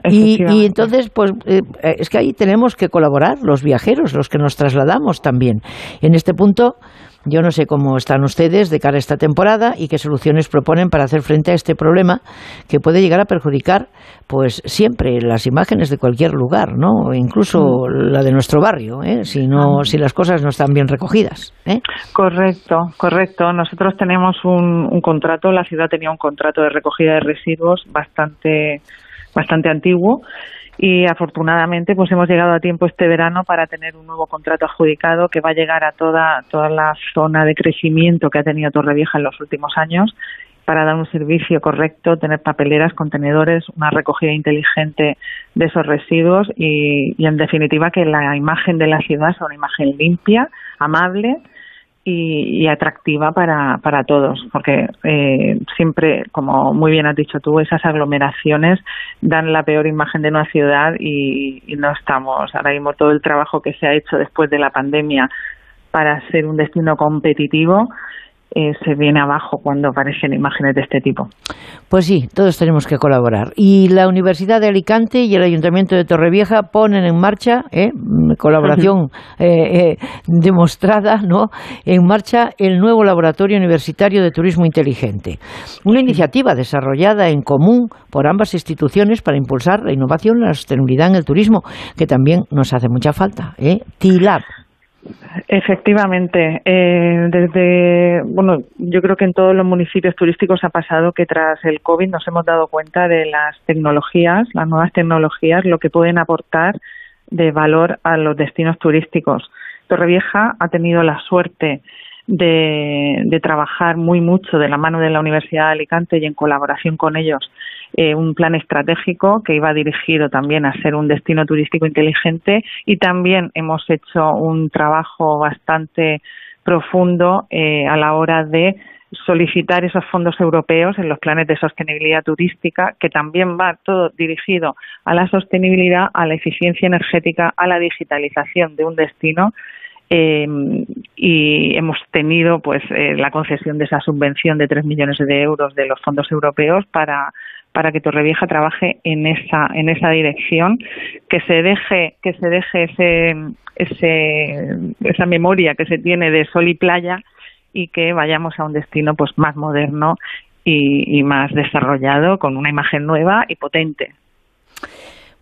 Y, entonces, pues eh, es que ahí tenemos que colaborar los viajeros, los que nos trasladamos también. En este punto, yo no sé cómo están ustedes de cara a esta temporada y qué soluciones proponen para hacer frente a este problema que puede llegar a perjudicar pues siempre las imágenes de cualquier lugar, ¿no? Incluso la de nuestro barrio, ¿eh? si no ah. si las cosas no están bien recogidas. ¿eh? Correcto, correcto. Nosotros tenemos un, un contrato, la ciudad tenía un contrato de recogida de residuos bastante bastante antiguo y afortunadamente pues hemos llegado a tiempo este verano para tener un nuevo contrato adjudicado que va a llegar a toda toda la zona de crecimiento que ha tenido Torrevieja en los últimos años para dar un servicio correcto, tener papeleras, contenedores, una recogida inteligente de esos residuos y, y en definitiva que la imagen de la ciudad sea una imagen limpia, amable y, atractiva para, para todos, porque eh, siempre, como muy bien has dicho tú, esas aglomeraciones dan la peor imagen de una ciudad y, y no estamos, ahora mismo todo el trabajo que se ha hecho después de la pandemia para ser un destino competitivo eh, se viene abajo cuando aparecen imágenes de este tipo. Pues sí, todos tenemos que colaborar. Y la Universidad de Alicante y el Ayuntamiento de Torrevieja ponen en marcha, eh, colaboración eh, demostrada, ¿no? en marcha el nuevo Laboratorio Universitario de Turismo Inteligente. Una iniciativa desarrollada en común por ambas instituciones para impulsar la innovación y la sostenibilidad en el turismo, que también nos hace mucha falta. ¿eh? TILAB. Efectivamente, eh, desde bueno, yo creo que en todos los municipios turísticos ha pasado que tras el COVID nos hemos dado cuenta de las tecnologías, las nuevas tecnologías, lo que pueden aportar de valor a los destinos turísticos. Torrevieja ha tenido la suerte de, de trabajar muy mucho de la mano de la Universidad de Alicante y en colaboración con ellos eh, un plan estratégico que iba dirigido también a ser un destino turístico inteligente y también hemos hecho un trabajo bastante profundo eh, a la hora de solicitar esos fondos europeos en los planes de sostenibilidad turística, que también va todo dirigido a la sostenibilidad, a la eficiencia energética, a la digitalización de un destino. Eh, y hemos tenido pues la concesión de esa subvención de tres millones de euros de los fondos europeos para para que Torrevieja trabaje en esa en esa dirección que se deje que se deje ese, ese esa memoria que se tiene de sol y playa y que vayamos a un destino pues más moderno y, y más desarrollado con una imagen nueva y potente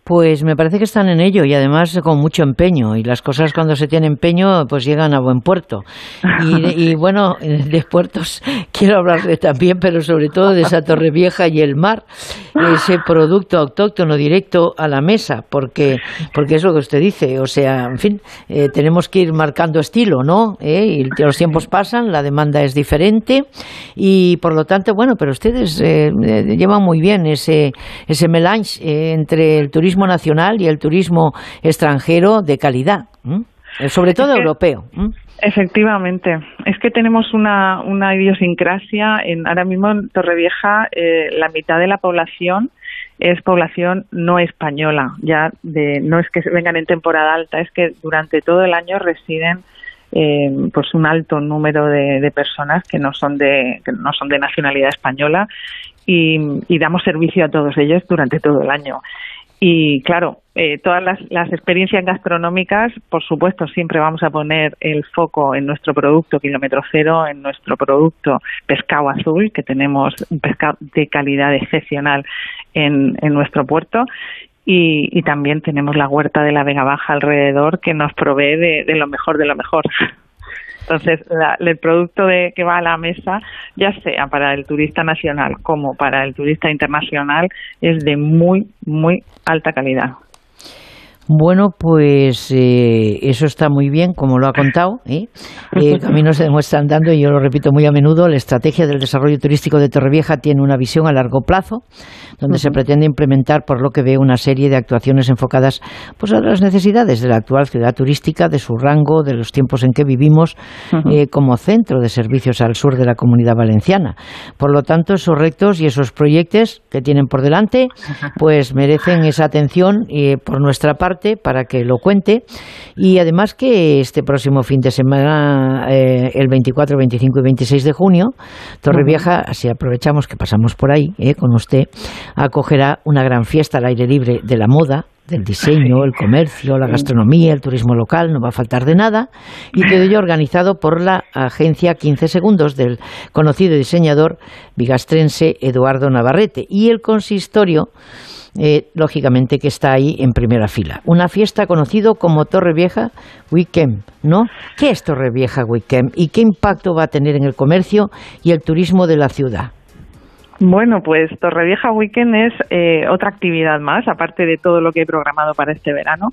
pues me parece que están en ello y además con mucho empeño. Y las cosas cuando se tiene empeño, pues llegan a buen puerto. Y, bueno, de puertos quiero hablarle también, pero sobre todo de esa Torre Vieja y el mar, ese producto autóctono directo a la mesa, porque, porque es lo que usted dice. O sea, en fin, eh, tenemos que ir marcando estilo, ¿no? ¿Eh? Y los tiempos pasan, la demanda es diferente y por lo tanto, bueno, pero ustedes eh, llevan muy bien ese, ese melange entre el turismo nacional y el turismo extranjero de calidad, sobre todo europeo. Efectivamente, es que tenemos una, una idiosincrasia. En, ahora mismo en Torrevieja eh, la mitad de la población es población no española. Ya de, no es que vengan en temporada alta, es que durante todo el año residen eh, pues un alto número de, personas que no son de que no son de nacionalidad española y, y damos servicio a todos ellos durante todo el año. Y claro, eh, todas las, las, experiencias gastronómicas, por supuesto, siempre vamos a poner el foco en nuestro producto kilómetro cero, en nuestro producto pescado azul, que tenemos un pescado de calidad excepcional en, nuestro puerto. Y, también tenemos la huerta de la Vega Baja alrededor que nos provee de lo mejor de lo mejor. Entonces, el producto de, que va a la mesa, ya sea para el turista nacional como para el turista internacional, es de muy, muy alta calidad. Bueno, pues eh, eso está muy bien, como lo ha contado. ¿eh? Eh, caminos se demuestran dando, y yo lo repito muy a menudo, la estrategia del desarrollo turístico de Torrevieja tiene una visión a largo plazo, donde se pretende implementar, por lo que veo, una serie de actuaciones enfocadas pues, a las necesidades de la actual ciudad turística, de su rango, de los tiempos en que vivimos, como centro de servicios al sur de la comunidad valenciana. Por lo tanto, esos retos y esos proyectos que tienen por delante, pues merecen esa atención por nuestra parte para que lo cuente. Y además que este próximo fin de semana, eh, el 24, 25 y 26 de junio, Torrevieja, si aprovechamos que pasamos por ahí eh, con usted, acogerá una gran fiesta al aire libre de la moda, del diseño, el comercio, la gastronomía, el turismo local, no va a faltar de nada, y todo ello organizado por la agencia 15 Segundos del conocido diseñador bigastrense Eduardo Navarrete y el consistorio eh, lógicamente que está ahí en primera fila. Una fiesta conocido como Torre Vieja Weekend, ¿no? ¿Qué es Torre Vieja Weekend y qué impacto va a tener en el comercio y el turismo de la ciudad? Bueno, pues Torrevieja Weekend es eh, otra actividad más, aparte de todo lo que he programado para este verano.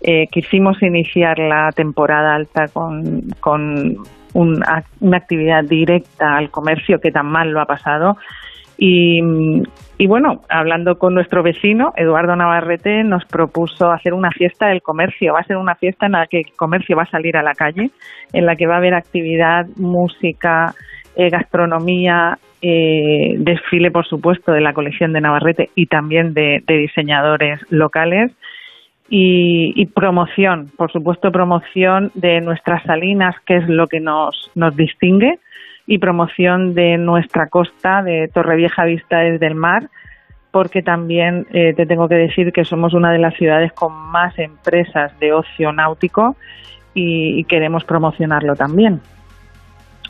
Eh, quisimos iniciar la temporada alta con, con una actividad directa al comercio que tan mal lo ha pasado y, bueno, hablando con nuestro vecino, Eduardo Navarrete, nos propuso hacer una fiesta del comercio. Va a ser una fiesta en la que el comercio va a salir a la calle, en la que va a haber actividad, música, eh, gastronomía, eh, desfile, por supuesto, de la colección de Navarrete y también de, diseñadores locales. Y, promoción, por supuesto, promoción de nuestras salinas, que es lo que nos, nos distingue y promoción de nuestra costa de Torrevieja Vista desde el mar, porque también eh, te tengo que decir que somos una de las ciudades con más empresas de ocio náutico y, queremos promocionarlo también.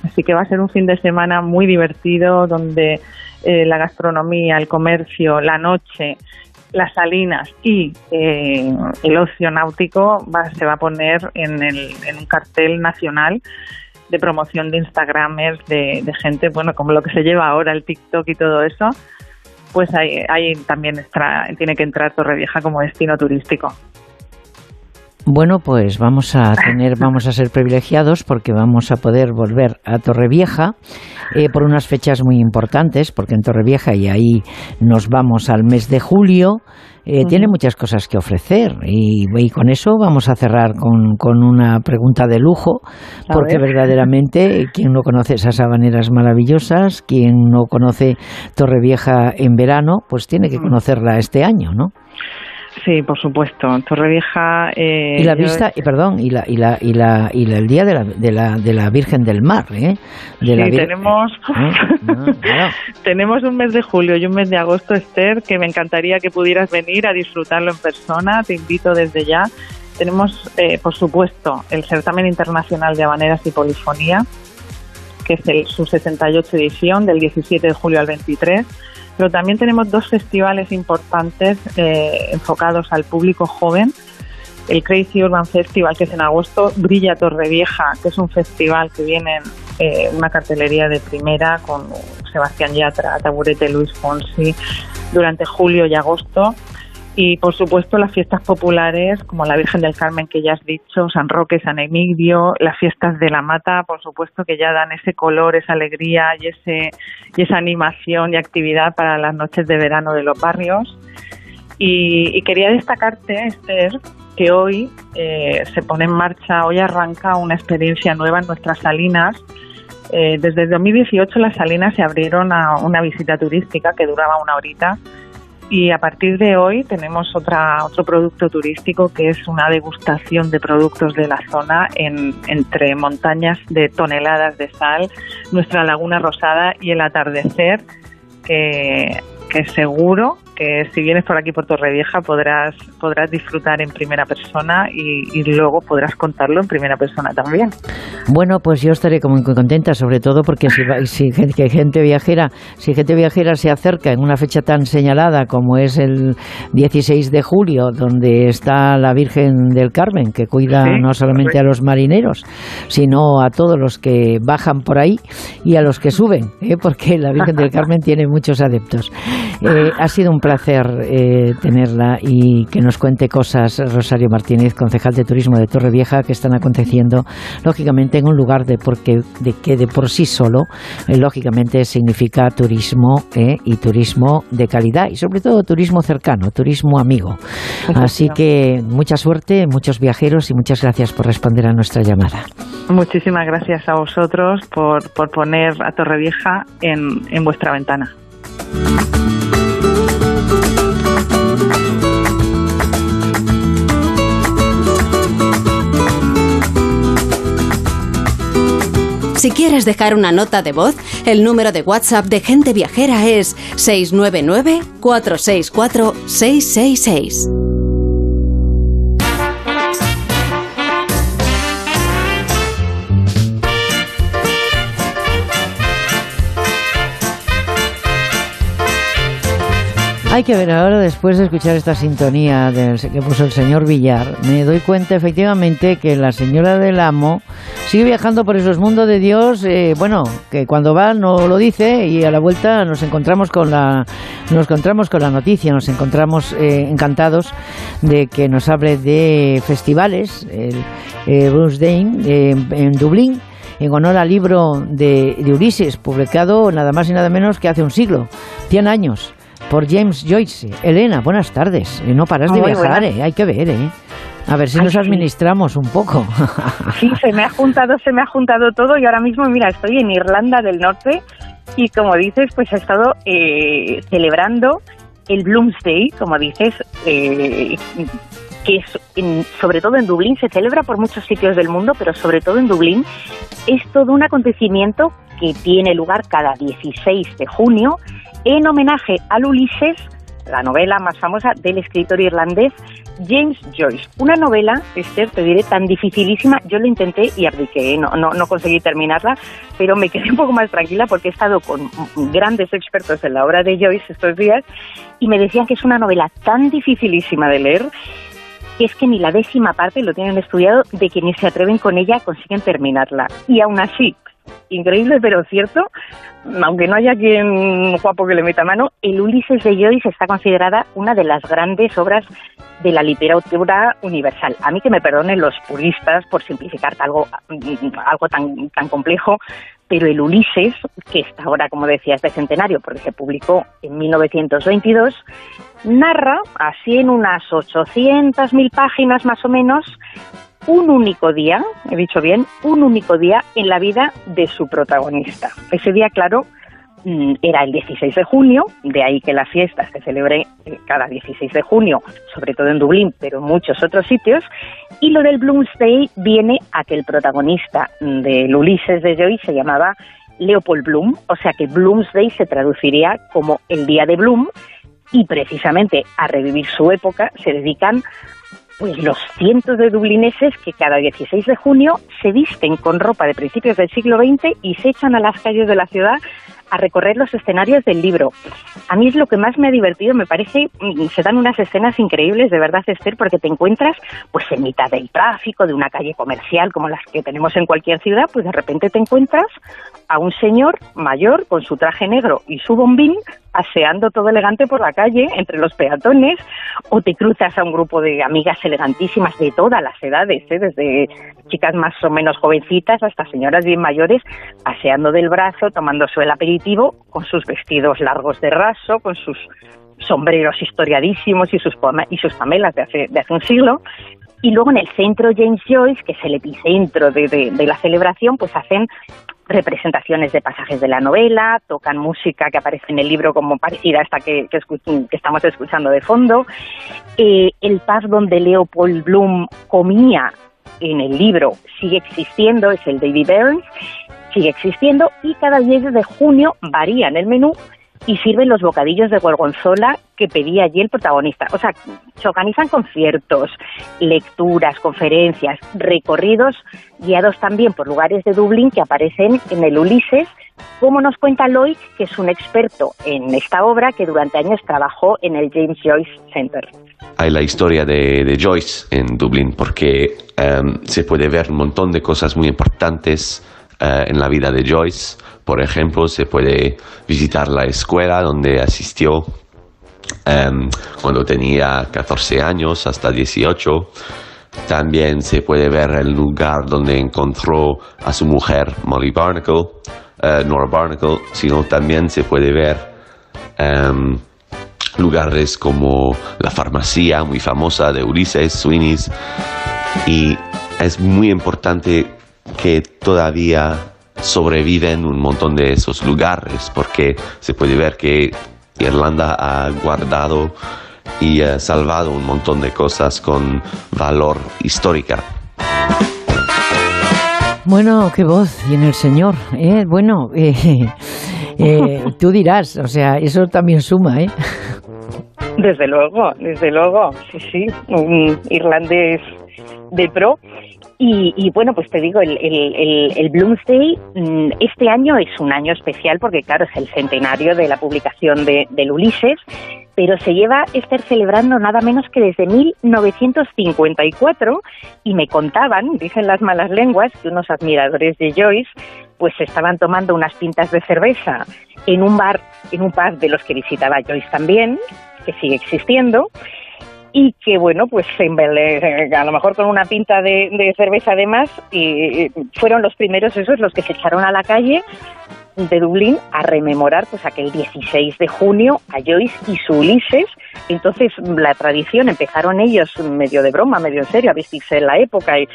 Así que va a ser un fin de semana muy divertido donde eh, la gastronomía, el comercio, la noche, las salinas y eh, el ocio náutico se va a poner en, el, en un cartel nacional de promoción de Instagramers, de, gente, bueno, como lo que se lleva ahora, el TikTok y todo eso, pues ahí, ahí también tiene que entrar Torrevieja como destino turístico. Bueno, pues vamos a tener, vamos a ser privilegiados porque vamos a poder volver a Torrevieja eh, por unas fechas muy importantes, porque en Torrevieja y ahí nos vamos al mes de julio. Eh, tiene muchas cosas que ofrecer y, con eso vamos a cerrar con, con una pregunta de lujo, porque verdaderamente quien no conoce esas habaneras maravillosas, quien no conoce Torrevieja en verano, pues tiene que conocerla este año, ¿no? Sí, por supuesto. Torrevieja. Eh, y la vista, y perdón, y la y la y la y el día de la, de la de la Virgen del Mar, ¿eh? sí, tenemos ah, tenemos un mes de julio y un mes de agosto, Esther, que me encantaría que pudieras venir a disfrutarlo en persona. Te invito desde ya. Tenemos, eh, por supuesto, el certamen internacional de habaneras y polifonía, que es el, su 68 edición, del 17 de julio al 23 pero también tenemos dos festivales importantes eh, enfocados al público joven. El Crazy Urban Festival, que es en agosto, Brilla Torrevieja, que es un festival que viene en eh, una cartelería de primera con Sebastián Yatra, Taburete, Luis Fonsi, durante julio y agosto y por supuesto las fiestas populares como la Virgen del Carmen que ya has dicho, San Roque, San Emidio, las fiestas de la Mata, por supuesto que ya dan ese color, esa alegría y ese y esa animación y actividad para las noches de verano de los barrios. Y, quería destacarte, Esther, que hoy eh, se pone en marcha, hoy arranca una experiencia nueva en nuestras salinas. Eh, desde 2018 las salinas se abrieron a una visita turística que duraba una horita y a partir de hoy tenemos otra, otro producto turístico que es una degustación de productos de la zona en, entre montañas de toneladas de sal, nuestra laguna rosada y el atardecer que, que seguro que si vienes por aquí por Torrevieja podrás podrás disfrutar en primera persona y, luego podrás contarlo en primera persona también. Bueno, pues yo estaré como muy contenta, sobre todo porque si, si que gente viajera, si gente viajera se acerca en una fecha tan señalada como es el 16 de julio, donde está la Virgen del Carmen, que cuida no solamente a los marineros, sino a todos los que bajan por ahí y a los que suben, ¿eh? porque la Virgen del Carmen tiene muchos adeptos. Eh, ha sido un placer eh, tenerla y que nos cuente cosas, Rosario Martínez, concejal de turismo de Torrevieja, que están aconteciendo, lógicamente, en un lugar de, porque, de que de por sí solo, eh, lógicamente, significa turismo eh, y turismo de calidad y, sobre todo, turismo cercano, turismo amigo. Así que mucha suerte, muchos viajeros y muchas gracias por responder a nuestra llamada. Muchísimas gracias a vosotros por, por poner a Torrevieja en, en vuestra ventana. Si quieres dejar una nota de voz, el número de WhatsApp de Gente Viajera es 699 464 666. Hay que ver ahora, después de escuchar esta sintonía del, que puso el señor Villar, me doy cuenta efectivamente que la señora del amo sigue viajando por esos mundos de Dios. Eh, bueno, que cuando va no lo dice y a la vuelta nos encontramos con la, nos encontramos con la noticia, nos encontramos eh, encantados de que nos hable de festivales. El eh, Bruce Dane en Dublín en honor al libro de, de, Ulises, publicado nada más y nada menos que hace un siglo, 100 años por James Joyce. Elena, buenas tardes. Eh, no paras de viajar, eh. hay que ver, ¿eh? A ver si nos administramos un poco. Sí, se me ha juntado, se me ha juntado todo y ahora mismo, mira, estoy en Irlanda del Norte y como dices, pues he estado eh, celebrando el Bloomsday, como dices, que es sobre todo en Dublín, se celebra por muchos sitios del mundo, pero sobre todo en Dublín, es todo un acontecimiento que tiene lugar cada 16 de junio en homenaje al Ulises, la novela más famosa del escritor irlandés James Joyce. Una novela, Esther, te diré, tan dificilísima. Yo lo intenté y abdiqué, ¿eh? no, no, no conseguí terminarla, pero me quedé un poco más tranquila porque he estado con grandes expertos en la obra de Joyce estos días y me decían que es una novela tan dificilísima de leer que es que ni la décima parte, lo tienen estudiado, de quienes se atreven con ella consiguen terminarla. Y aún así, increíble pero cierto, aunque no haya quien guapo que le meta mano, el Ulises de Joyce está considerada una de las grandes obras de la literatura universal. A mí que me perdonen los puristas por simplificar algo, algo tan, tan complejo, pero el Ulises, que está ahora, como decías, de centenario, porque se publicó en 1922, narra, así en unas 800.000 páginas más o menos, un único día, he dicho bien, un único día en la vida de su protagonista. Ese día, claro, mm, era el 16 de junio, de ahí que la fiesta se celebre cada 16 de junio, sobre todo en Dublín, pero en muchos otros sitios, y lo del Bloomsday viene a que el protagonista del Ulises de Joyce se llamaba Leopold Bloom, o sea que Bloomsday se traduciría como el día de Bloom, y precisamente a revivir su época se dedican pues los cientos de dublineses que cada 16 de junio se visten con ropa de principios del siglo XX y se echan a las calles de la ciudad a recorrer los escenarios del libro. A mí es lo que más me ha divertido, me parece, mm, se dan unas escenas increíbles, de verdad, Esther, porque te encuentras pues en mitad del tráfico, de una calle comercial como las que tenemos en cualquier ciudad, pues de repente te encuentras a un señor mayor con su traje negro y su bombín paseando todo elegante por la calle entre los peatones o te cruzas a un grupo de amigas elegantísimas de todas las edades, ¿eh? desde chicas más o menos jovencitas hasta señoras bien mayores paseando del brazo, tomándose el aperitivo con sus vestidos largos de raso, con sus sombreros historiadísimos y sus, y sus pamelas de hace, de hace un siglo. Y luego en el centro James Joyce, que es el epicentro de, de, de la celebración, pues hacen representaciones de pasajes de la novela, tocan música que aparece en el libro como parecida a esta que, que, estamos escuchando de fondo. Eh, el pub donde Leopold Bloom comía en el libro sigue existiendo, es el David Burns, sigue existiendo y cada 10 de junio varían el menú y sirven los bocadillos de gorgonzola que pedía allí el protagonista. O sea, se organizan conciertos, lecturas, conferencias, recorridos guiados también por lugares de Dublín que aparecen en el Ulises, como nos cuenta Lloyd, que es un experto en esta obra que durante años trabajó en el James Joyce Center. Hay la historia de, Joyce en Dublín porque em, se puede ver un montón de cosas muy importantes eh, en la vida de Joyce por ejemplo, se puede visitar la escuela donde asistió em, cuando tenía 14 años hasta 18. También se puede ver el lugar donde encontró a su mujer Molly Barnacle, eh, Nora Barnacle, sino también se puede ver em, lugares como la farmacia muy famosa de Ulises, Sweeney's. Y es muy importante que todavía sobreviven un montón de esos lugares porque se puede ver que Irlanda ha guardado y ha salvado un montón de cosas con valor histórica. Bueno, qué voz tiene el señor. ¿eh? Bueno, eh, eh, tú dirás, o sea, eso también suma, ¿eh? Desde luego, desde luego, sí, sí, un irlandés de pro y, bueno, pues te digo, el, Bloomsday mm, este año es un año especial porque, claro, es el centenario de la publicación de, del Ulises, pero se lleva estar celebrando nada menos que desde 1954 y me contaban, dicen las malas lenguas, que unos admiradores de Joyce pues estaban tomando unas pintas de cerveza en un bar, en un pub de los que visitaba Joyce también, que sigue existiendo, y que bueno pues a lo mejor con una pinta de, cerveza además y fueron los primeros esos los que se echaron a la calle de Dublín a rememorar pues aquel 16 de junio a Joyce y su Ulises. Entonces la tradición empezaron ellos medio de broma, medio en serio, a vestirse en la época y,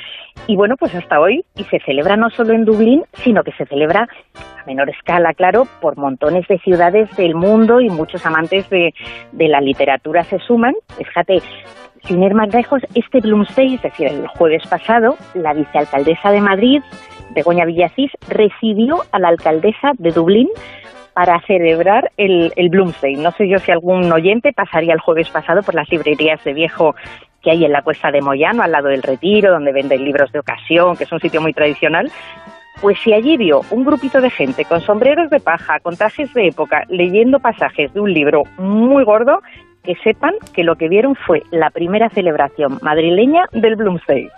y bueno pues hasta hoy y se celebra no solo en Dublín sino que se celebra a menor escala, claro, por montones de ciudades del mundo y muchos amantes de, de la literatura se suman. Fíjate, sin ir más lejos, este Bloomsday, es decir, el jueves pasado, la vicealcaldesa de Madrid, Begoña Villacís, recibió a la alcaldesa de Dublín para celebrar el, el Bloomsday. No sé yo si algún oyente pasaría el jueves pasado por las librerías de viejo que hay en la cuesta de Moyano, al lado del Retiro, donde venden libros de ocasión, que es un sitio muy tradicional. Pues si allí vio un grupito de gente con sombreros de paja, con trajes de época, leyendo pasajes de un libro muy gordo, que sepan que lo que vieron fue la primera celebración madrileña del Bloomsday.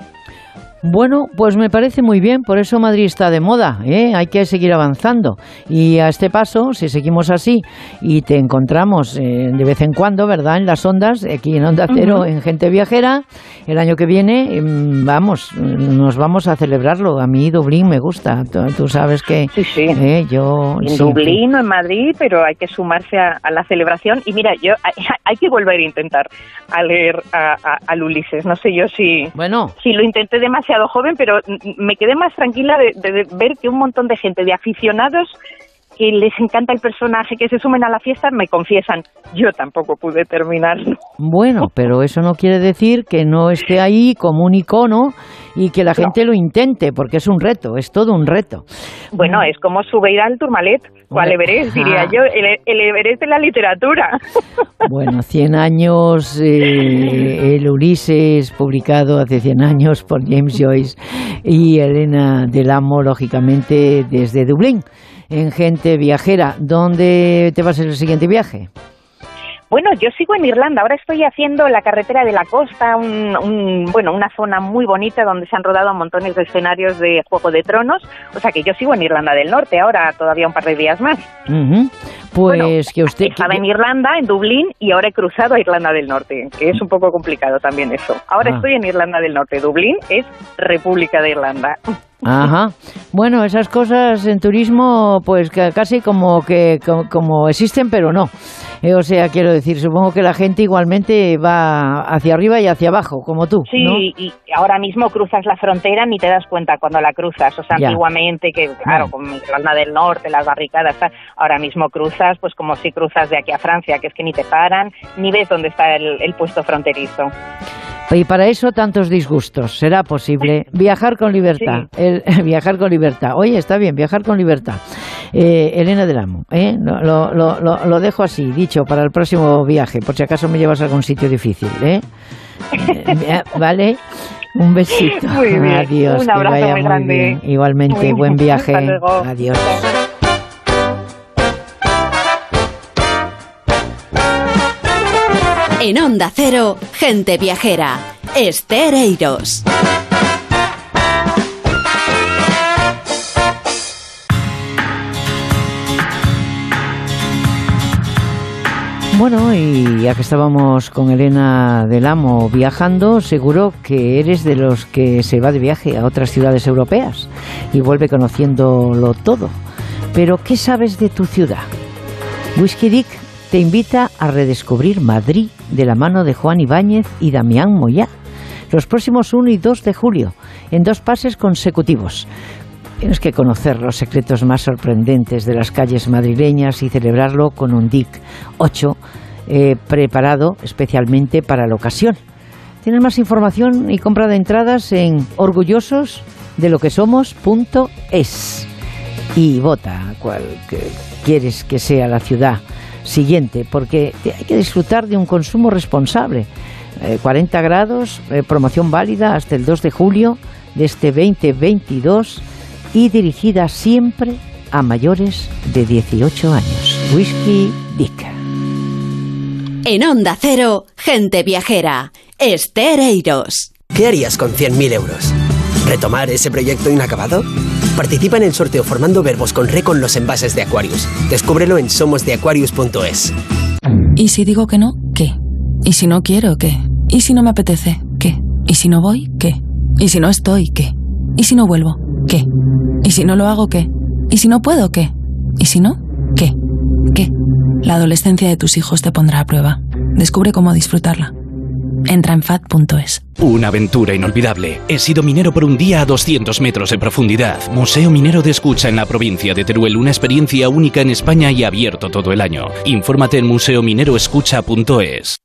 Bueno, pues me parece muy bien, por eso Madrid está de moda, ¿eh? hay que seguir avanzando. Y a este paso, si seguimos así y te encontramos eh, de vez en cuando, ¿verdad? En las ondas, aquí en Onda Cero, en Gente Viajera, el año que viene, em, vamos, nos vamos a celebrarlo. A mí Dublín me gusta, tú, sabes que sí, sí. ¿eh? yo... En Dublín o en Madrid, pero hay que sumarse a, la celebración. Y mira, yo hay, que volver a intentar a leer a, al Ulises. No sé yo si, bueno. si lo intenté demasiado joven, pero me quedé más tranquila de, ver que un montón de gente, de aficionados que les encanta el personaje, que se sumen a la fiesta, me confiesan, yo tampoco pude terminarlo. Bueno, pero eso no quiere decir que no esté ahí como un icono y que la gente lo intente, porque es un reto, es todo un reto. Bueno, es como subir al Turmalet, o al Everest, diría yo, el, Everest de la literatura. Bueno, 100 años, eh, el Ulises, publicado hace 100 años por James Joyce y Elena del Amo, lógicamente, desde Dublín, en Gente Viajera. ¿Dónde te vas a el siguiente viaje? Bueno, yo sigo en Irlanda. Ahora estoy haciendo la carretera de la costa, un, bueno, una zona muy bonita donde se han rodado montones de escenarios de Juego de Tronos. O sea que yo sigo en Irlanda del Norte ahora, todavía un par de días más. Pues que usted estaba en Irlanda, en Dublín, y ahora he cruzado a Irlanda del Norte, que es un poco complicado también eso. Ahora ah. estoy en Irlanda del Norte. Dublín es República de Irlanda. Ajá. Bueno, esas cosas en turismo, pues casi como que como existen, pero no. Eh, o sea, quiero decir, supongo que la gente igualmente va hacia arriba y hacia abajo, como tú. Sí, ¿no? y ahora mismo cruzas la frontera ni te das cuenta cuando la cruzas. O sea, Ya. antiguamente, que claro, con Irlanda del Norte, las barricadas, tal, ahora mismo cruzas, pues como si cruzas de aquí a Francia, que es que ni te paran, ni ves dónde está el, el puesto fronterizo. Y para eso tantos disgustos. Será posible viajar con libertad. El, viajar con libertad. Oye, está bien, viajar con libertad. Eh, Elena del Amo, ¿eh? lo, lo- lo- lo- lo dejo así, dicho, para el próximo viaje, por si acaso me llevas a algún sitio difícil. ¿eh? Eh, ¿Vale? Un besito. Muy bien. Adiós. Un que abrazo vaya muy grande. bien. Igualmente, Muy buen bien. viaje. Hasta luego. Adiós. En Onda Cero, gente viajera. Esther Bueno, y ya que estábamos con Elena del Amo viajando, seguro que eres de los que se va de viaje a otras ciudades europeas y vuelve conociéndolo todo. Pero, ¿qué sabes de tu ciudad? Whisky Dick te invita a redescubrir Madrid de la mano de Juan Ibáñez y Damián Moyá los próximos 1 y 2 de julio, en dos pases consecutivos. Tienes que conocer los secretos más sorprendentes de las calles madrileñas y celebrarlo con un DIC 8 eh, preparado especialmente para la ocasión. Tienes más información y compra de entradas en orgullosos y vota que quieres que sea la ciudad siguiente, porque hay que disfrutar de un consumo responsable. Eh, 40 grados, eh, promoción válida hasta el 2 de julio de este 2022 y dirigida siempre a mayores de 18 años. Whisky Dick. En Onda Cero, gente viajera. Esther Eiros. ¿Qué harías con 100.000 euros? ¿Retomar ese proyecto inacabado? Participa en el sorteo formando verbos con re con los envases de Aquarius. Descúbrelo en somosdeaquarius.es. ¿Y si digo que no? ¿Qué? ¿Y si no quiero? ¿Qué? ¿Y si no me apetece? ¿Qué? ¿Y si no voy? ¿Qué? ¿Y si no estoy? ¿Qué? ¿Y si no vuelvo? ¿Qué? ¿Y si no lo hago? ¿Qué? ¿Y si no puedo? ¿Qué? ¿Y si no? ¿Qué? ¿Qué? La adolescencia de tus hijos te pondrá a prueba. Descubre cómo disfrutarla. Entra en fat.es. Una aventura inolvidable. He sido minero por un día a 200 metros de profundidad. Museo Minero de Escucha en la provincia de Teruel. Una experiencia única en España y abierto todo el año. Infórmate en museomineroescucha.es.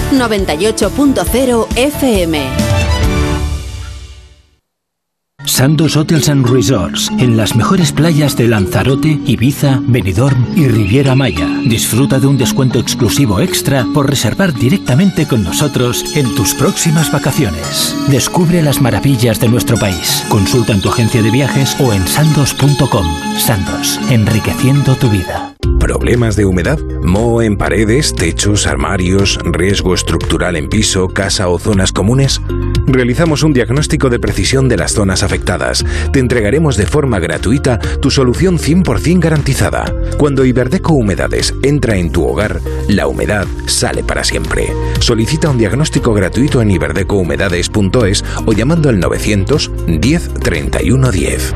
98.0 FM. Sandos Hotels and Resorts, en las mejores playas de Lanzarote, Ibiza, Benidorm y Riviera Maya. Disfruta de un descuento exclusivo extra por reservar directamente con nosotros en tus próximas vacaciones. Descubre las maravillas de nuestro país. Consulta en tu agencia de viajes o en sandos.com. Sandos, enriqueciendo tu vida. ¿Problemas de humedad? ¿Moho en paredes, techos, armarios, riesgo estructural en piso, casa o zonas comunes? Realizamos un diagnóstico de precisión de las zonas afectadas. Te entregaremos de forma gratuita tu solución 100% garantizada. Cuando Iberdeco Humedades entra en tu hogar, la humedad sale para siempre. Solicita un diagnóstico gratuito en iberdecohumedades.es o llamando al 900 10 31 10.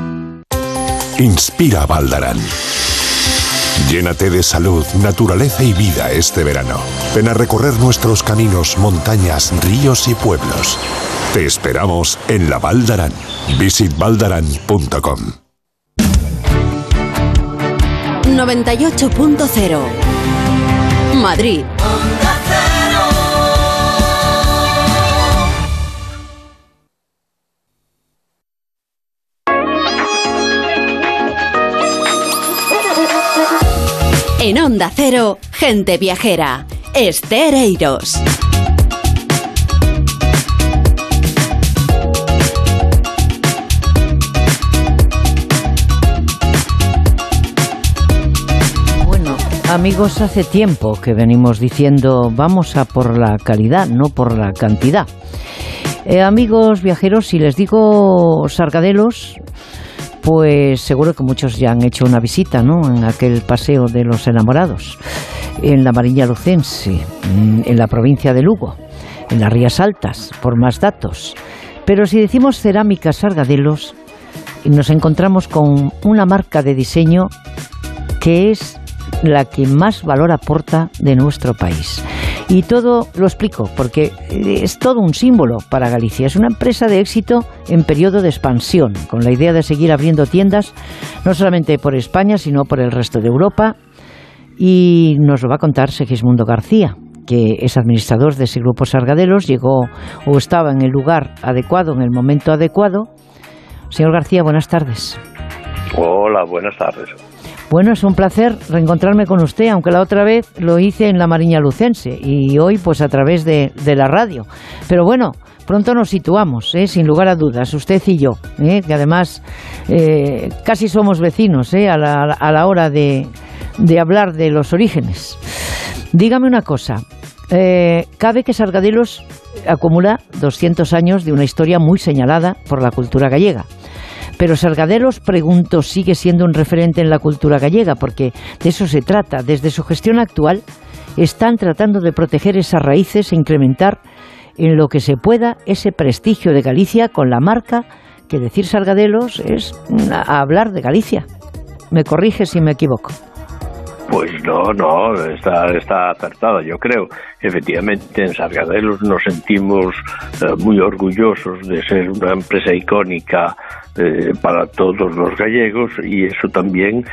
Inspira Valdarán. Llénate de salud, naturaleza y vida este verano. Ven a recorrer nuestros caminos, montañas, ríos y pueblos. Te esperamos en la Valdarán. Visitvaldarán.com 98.0 Madrid. Onda Cero, gente viajera. Estereiros. Bueno, amigos, hace tiempo que venimos diciendo vamos a por la calidad, no por la cantidad. Eh, amigos viajeros, si les digo sargadelos, pues seguro que muchos ya han hecho una visita, ¿no? En aquel paseo de los enamorados, en la Marina Lucense, mm, en la provincia de Lugo, en las Rías Altas, por más datos. Pero si decimos cerámica Sargadelos, nos encontramos con una marca de diseño que es la que más valor aporta de nuestro país. Y todo lo explico porque es todo un símbolo para Galicia. Es una empresa de éxito en periodo de expansión, con la idea de seguir abriendo tiendas no solamente por España, sino por el resto de Europa. Y nos lo va a contar Segismundo García, que es administrador de ese grupo Sargadelos, llegó o estaba en el lugar adecuado, en el momento adecuado. Señor García, buenas tardes. Hola, buenas tardes. Bueno, es un placer reencontrarme con usted, aunque la otra vez lo hice en la Mariña Lucense y hoy pues a través de, la radio. Pero bueno, pronto nos situamos, ¿eh? sin lugar a dudas, usted y yo, ¿eh? que además eh, casi somos vecinos ¿eh? a, la, a la hora de, de hablar de los orígenes. Dígame una cosa, cabe que Sargadelos acumula 200 años de una historia muy señalada por la cultura gallega. Pero Sargadelos, pregunto, sigue siendo un referente en la cultura gallega, porque de eso se trata. Desde su gestión actual están tratando de proteger esas raíces e incrementar en lo que se pueda ese prestigio de Galicia con la marca que decir Sargadelos es hablar de Galicia. Me corrige si me equivoco. Pues no, no, está, está acertada, yo creo. Efectivamente, en Sargadelos nos sentimos eh, muy orgullosos de ser una empresa icónica eh, para todos los gallegos y eso también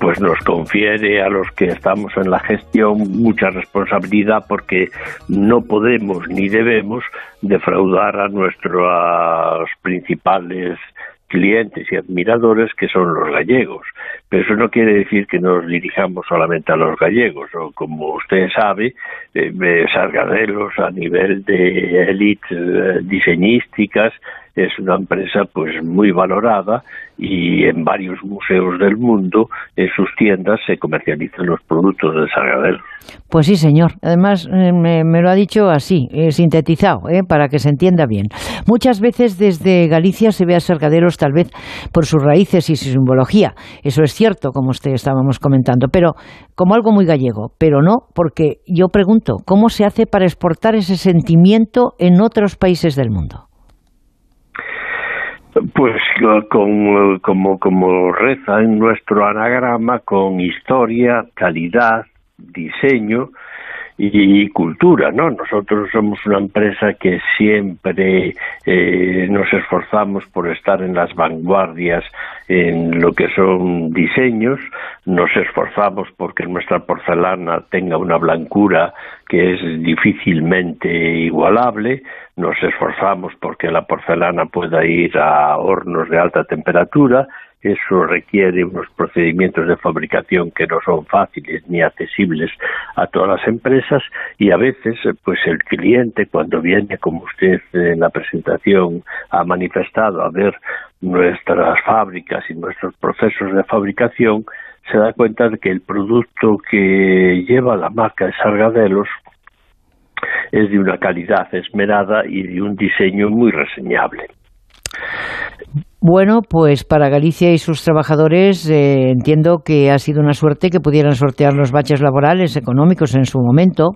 pues nos confiere a los que estamos en la gestión mucha responsabilidad porque no podemos ni debemos defraudar a nuestros principales clientes y admiradores que son los gallegos. Pero eso no quiere decir que nos dirijamos solamente a los gallegos. O como usted sabe, eh, Sargadelos a nivel de élites eh, diseñísticas es una empresa pues muy valorada y en varios museos del mundo en sus tiendas se comercializan los productos de Sargadelos. Pues sí, señor. Además, eh, me, lo ha dicho así, eh, sintetizado, eh, para que se entienda bien. Muchas veces desde Galicia se ve a Sargadelos tal vez por sus raíces y su simbología. Eso es cierto, como usted estábamos comentando, pero como algo muy gallego. Pero no, porque yo pregunto, ¿cómo se hace para exportar ese sentimiento en otros países del mundo? Pues con, como, como reza en nuestro anagrama, con historia, calidad, diseño y, cultura, ¿no? Nosotros somos una empresa que siempre eh, nos esforzamos por estar en las vanguardias en lo que son diseños, nos esforzamos porque nuestra porcelana tenga una blancura que es difícilmente igualable, nos esforzamos porque la porcelana pueda ir a hornos de alta temperatura eso requiere unos procedimientos de fabricación que no son fáciles ni accesibles a todas las empresas y a veces pues el cliente cuando viene como usted en la presentación ha manifestado a ver nuestras fábricas y nuestros procesos de fabricación se da cuenta de que el producto que lleva la marca de Sargadelos es de una calidad esmerada y de un diseño muy reseñable. Bueno, pues para Galicia y sus trabajadores eh, entiendo que ha sido una suerte que pudieran sortear los baches laborales, económicos en su momento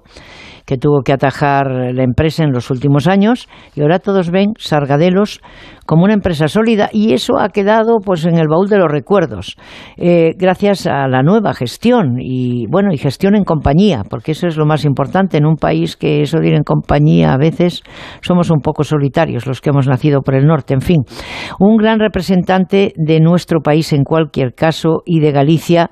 que tuvo que atajar la empresa en los últimos años y ahora todos ven Sargadelos como una empresa sólida y eso ha quedado pues en el baúl de los recuerdos eh, gracias a la nueva gestión y bueno y gestión en compañía porque eso es lo más importante. En un país que eso de en compañía a veces somos un poco solitarios los que hemos nacido por el norte. En fin un gran representante de nuestro país en cualquier caso y de Galicia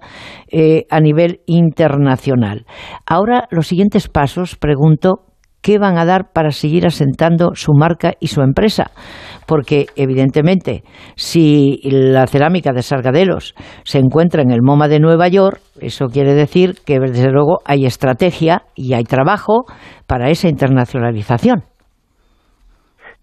eh, a nivel internacional. Ahora los siguientes pasos pregunto qué van a dar para seguir asentando su marca y su empresa. Porque, evidentemente, si la cerámica de Sargadelos se encuentra en el MoMA de Nueva York, eso quiere decir que, desde luego, hay estrategia y hay trabajo para esa internacionalización.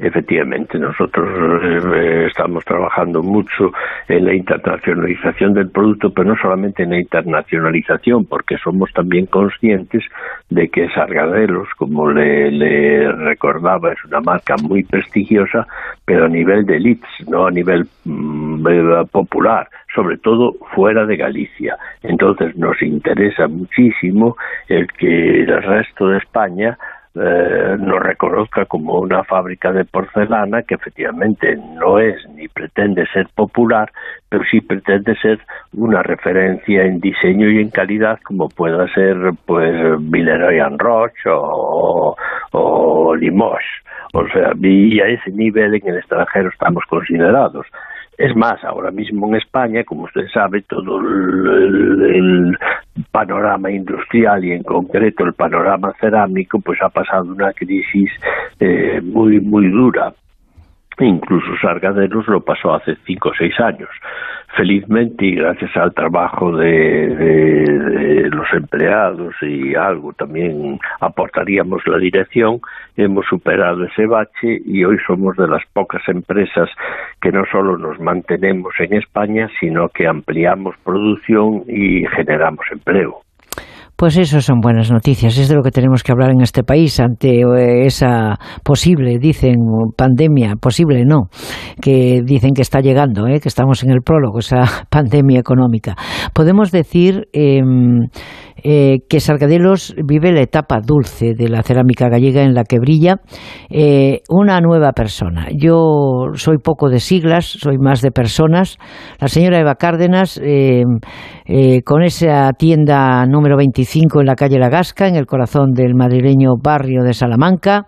Efectivamente, nosotros eh, estamos trabajando mucho en la internacionalización del producto, pero no solamente en la internacionalización, porque somos también conscientes de que Sargadelos, como le, recordaba, es una marca muy prestigiosa, pero a nivel de elites, no a nivel mm, eh, popular, sobre todo fuera de Galicia. Entonces nos interesa muchísimo el que el resto de España eh, nos reconozca como una fábrica de porcelana que efectivamente no es ni pretende ser popular, pero sí pretende ser una referencia en diseño y en calidad como pueda ser pues Villeroy Roche o, o Limoges. O sea, y a ese nivel en el extranjero estamos considerados. Es más, ahora mismo en España, como usted sabe, todo el, panorama industrial y en concreto el panorama cerámico, pues ha pasado una crisis eh, muy, muy dura. Incluso Sargaderos lo pasó hace cinco o seis años felizmente y gracias al trabajo de, los empleados y algo también aportaríamos la dirección, hemos superado ese bache y hoy somos de las pocas empresas que no solo nos mantenemos en España, sino que ampliamos producción y generamos empleo. Pues eso son buenas noticias, es de lo que tenemos que hablar en este país ante eh, esa posible, dicen, pandemia, posible no, que dicen que está llegando, eh, que estamos en el prólogo, esa pandemia económica. Podemos decir em, eh, que Sargadelos vive la etapa dulce de la cerámica gallega en la que brilla eh, una nueva persona. Yo soy poco de siglas, soy más de personas. La señora Eva Cárdenas, eh, con esa tienda número 25 en la calle La Gasca, en el corazón del madrileño barrio de Salamanca,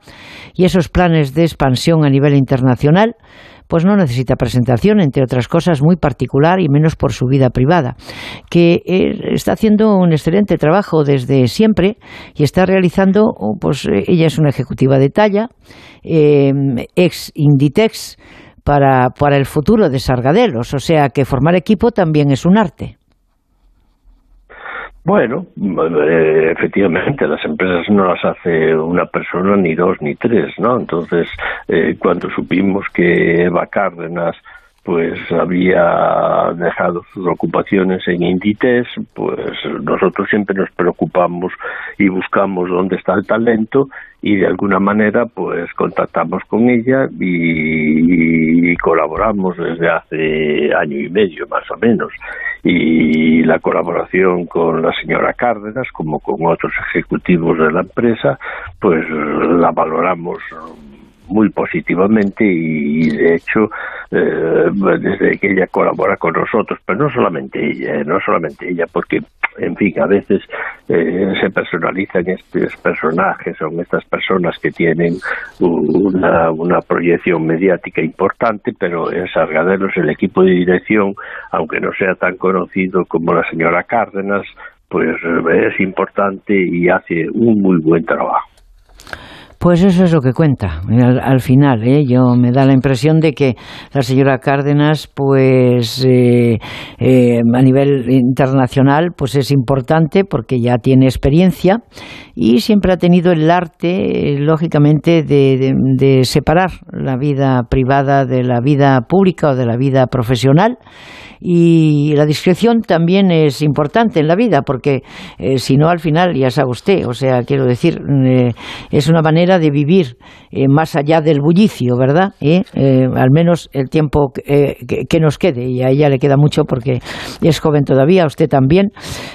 y esos planes de expansión a nivel internacional, pues no necesita presentación, entre otras cosas, muy particular y menos por su vida privada, que está haciendo un excelente trabajo desde siempre y está realizando, pues ella es una ejecutiva de talla, em, ex Inditex, para, para el futuro de Sargadelos, o sea que formar equipo también es un arte. Bueno, eh, efectivamente, las empresas no las hace una persona, ni dos, ni tres, ¿no? Entonces, eh, cuando supimos que Eva Cárdenas pues había dejado sus ocupaciones en Inditex, pues nosotros siempre nos preocupamos y buscamos dónde está el talento y de alguna manera pues contactamos con ella y, colaboramos desde hace año y medio más o menos. Y la colaboración con la señora Cárdenas como con otros ejecutivos de la empresa pues la valoramos muy positivamente y, de hecho eh, desde que ella colabora con nosotros, pero no solamente ella, eh, no solamente ella, porque en fin, a veces eh, se personalizan estos personajes, son estas personas que tienen una, una proyección mediática importante, pero en Sargaderos el equipo de dirección, aunque no sea tan conocido como la señora Cárdenas, pues es importante y hace un muy buen trabajo. Pues eso es lo que cuenta al, final. ¿eh? Yo me da la impresión de que la señora Cárdenas, pues eh, eh, a nivel internacional, pues es importante porque ya tiene experiencia y siempre ha tenido el arte, lógicamente, de separar la vida privada de la vida pública o de la vida profesional y la discreción también es importante en la vida porque eh, si no al final ya sabe usted, o sea, quiero decir, eh, es una manera de vivir eh, más allá del bullicio, ¿verdad? al menos el tiempo que, nos quede y a ella le queda mucho porque es joven todavía, usted también.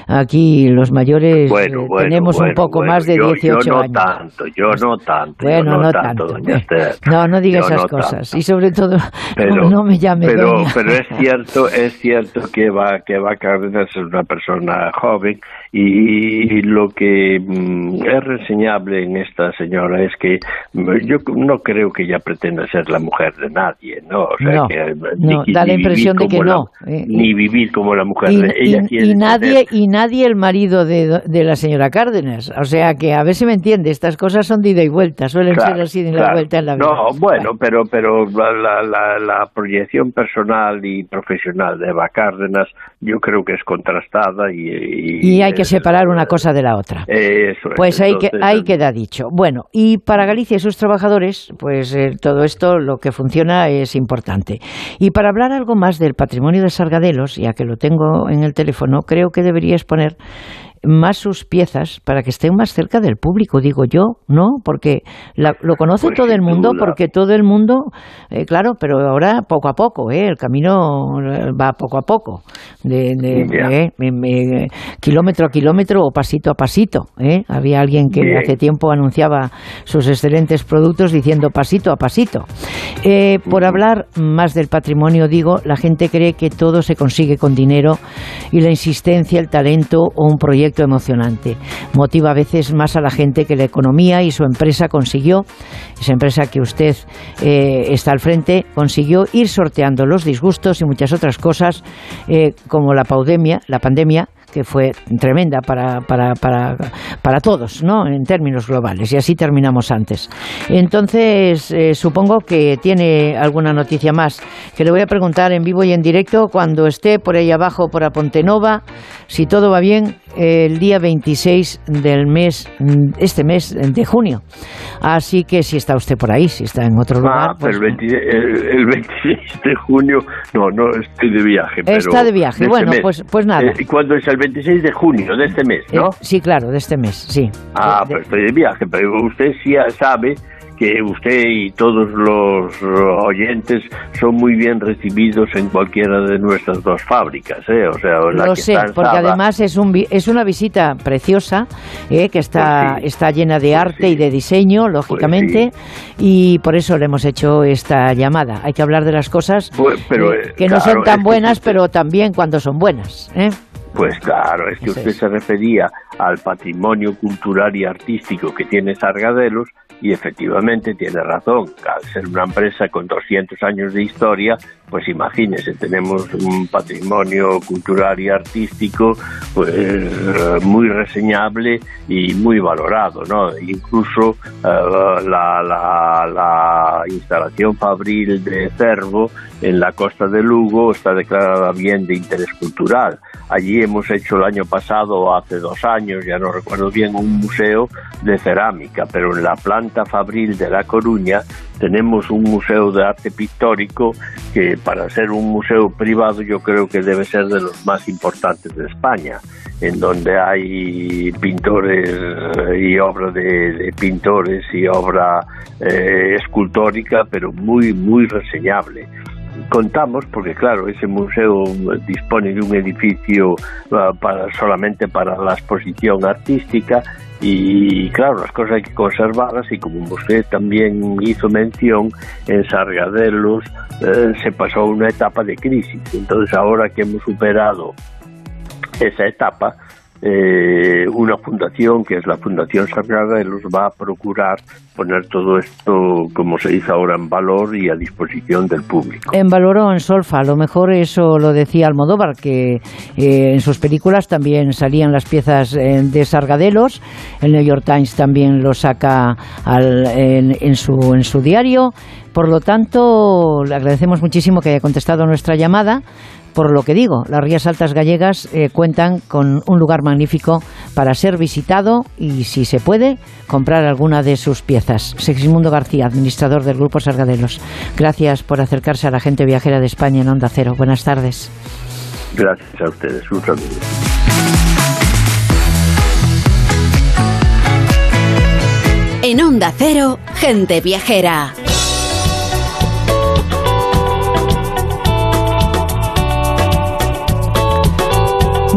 Aquí los mayores tenemos un poco más de 18 yo no años. Tanto, yo no tanto, bueno, no, tanto. no, no diga esas cosas y sobre todo no, me llame pero, pero es cierto, es cierto que va que va Cárdenas es una persona joven y, lo que mm, es reseñable en esta señora es que mm, yo no creo que ella pretenda ser la mujer de nadie, ¿no? O sea, que, ni, da la impresión de que no. Eh, ni vivir como la mujer y, de ella. Y, nadie, y nadie el marido de, de, la señora Cárdenas. O sea, que a ver si me entiende, estas cosas son de ida y vuelta, suelen ser así de ida y vuelta en la vida. No, bueno, pero, pero la, la, la, proyección personal y profesional de Eva Cárdenas yo creo que es contrastada y... Y, hay que separar una cosa de la otra. Eso pues ahí, que, ahí queda dicho. Bueno, y para Galicia y sus trabajadores, pues eh, todo esto, lo que funciona es importante. Y para hablar algo más del patrimonio de Sargadelos, ya que lo tengo en el teléfono, creo que deberías poner más sus piezas para que estén más cerca del público, digo yo, ¿no? Porque lo conoce pues todo el mundo, porque todo el mundo, eh, claro, pero ahora poco a poco, ¿eh? El camino va poco a poco, de, de, kilómetro a kilómetro o pasito a pasito, ¿eh? Había alguien que hace tiempo anunciaba sus excelentes productos diciendo pasito a pasito. Eh, por hablar más del patrimonio, digo, la gente cree que todo se consigue con dinero y la insistencia, el talento o un proyecto emocionante. Motiva a veces más a la gente que la economía y su empresa consiguió, esa empresa que usted eh, está al frente, consiguió ir sorteando los disgustos y muchas otras cosas eh, como la pandemia, la pandemia que fue tremenda para, para, para, para, todos, ¿no? En términos globales. Y así terminamos antes. Entonces, eh, supongo que tiene alguna noticia más que le voy a preguntar en vivo y en directo cuando esté por ahí abajo, por Apontenova, si todo va bien, el día 26 del mes, este mes de junio. Así que si está usted por ahí, si está en otro lugar. Ah, pues, el, 26 de junio, no, no estoy de viaje. está de viaje, este bueno, pues, pues nada. Eh, ¿Cuándo es el 26 de junio de este mes, no? Eh, sí, claro, de este mes, sí. Ah, pues estoy de viaje, pero usted sí sabe que usted y todos los oyentes son muy bien recibidos en cualquiera de nuestras dos fábricas, ¿eh? O sea, Lo sé, porque además es, un, es una visita preciosa, ¿eh? que está, pues está llena de pues arte y de diseño, pues lógicamente, y por eso le hemos hecho esta llamada. Hay que hablar de las cosas pero, eh, que no son tan buenas, pero también cuando son buenas, ¿eh? Pues claro, es que usted se refería al patrimonio cultural y artístico que tiene Sargadelos y efectivamente tiene razón. Al ser una empresa con 200 años de historia, pues imagínese, tenemos un patrimonio cultural y artístico pues muy reseñable y muy valorado, ¿no? Incluso eh, la, la, la, instalación fabril de Cervo en la costa de Lugo está declarada bien de interés cultural. Allí hemos hecho el año pasado, hace dos años, ya no recuerdo bien, un museo de cerámica, pero en la planta fabril de La Coruña tenemos un museo de arte pictórico que para ser un museo privado yo creo que debe ser de los más importantes de España, en donde hay pintores eh, y obra de, pintores y obra eh, escultórica, pero muy, muy reseñable contamos, porque claro, ese museo dispone de un edificio uh, para, solamente para la exposición artística y claro, las cosas hay que conservarlas y como usted también hizo mención, en Sargadelos eh, se pasó una etapa de crisis. Entonces ahora que hemos superado esa etapa, eh, una fundación que es la Fundación Sagrada los va a procurar poner todo esto, como se dice ahora, en valor y a disposición del público. En valor o en solfa, a lo mejor eso lo decía Almodóvar, que eh, en sus películas también salían las piezas eh, de Sargadelos, el New York Times también lo saca en, su, en su diario, por lo tanto, le agradecemos muchísimo que haya contestado nuestra llamada por lo que digo, las Rías Altas Gallegas eh, cuentan con un lugar magnífico para ser visitado y, si se puede, comprar alguna de sus piezas. Segismundo García, administrador del Grupo Sargadelos. Gracias por acercarse a la gente viajera de España en Onda Cero. Buenas tardes. Gracias a ustedes. Un saludo. En Onda Cero, gente viajera.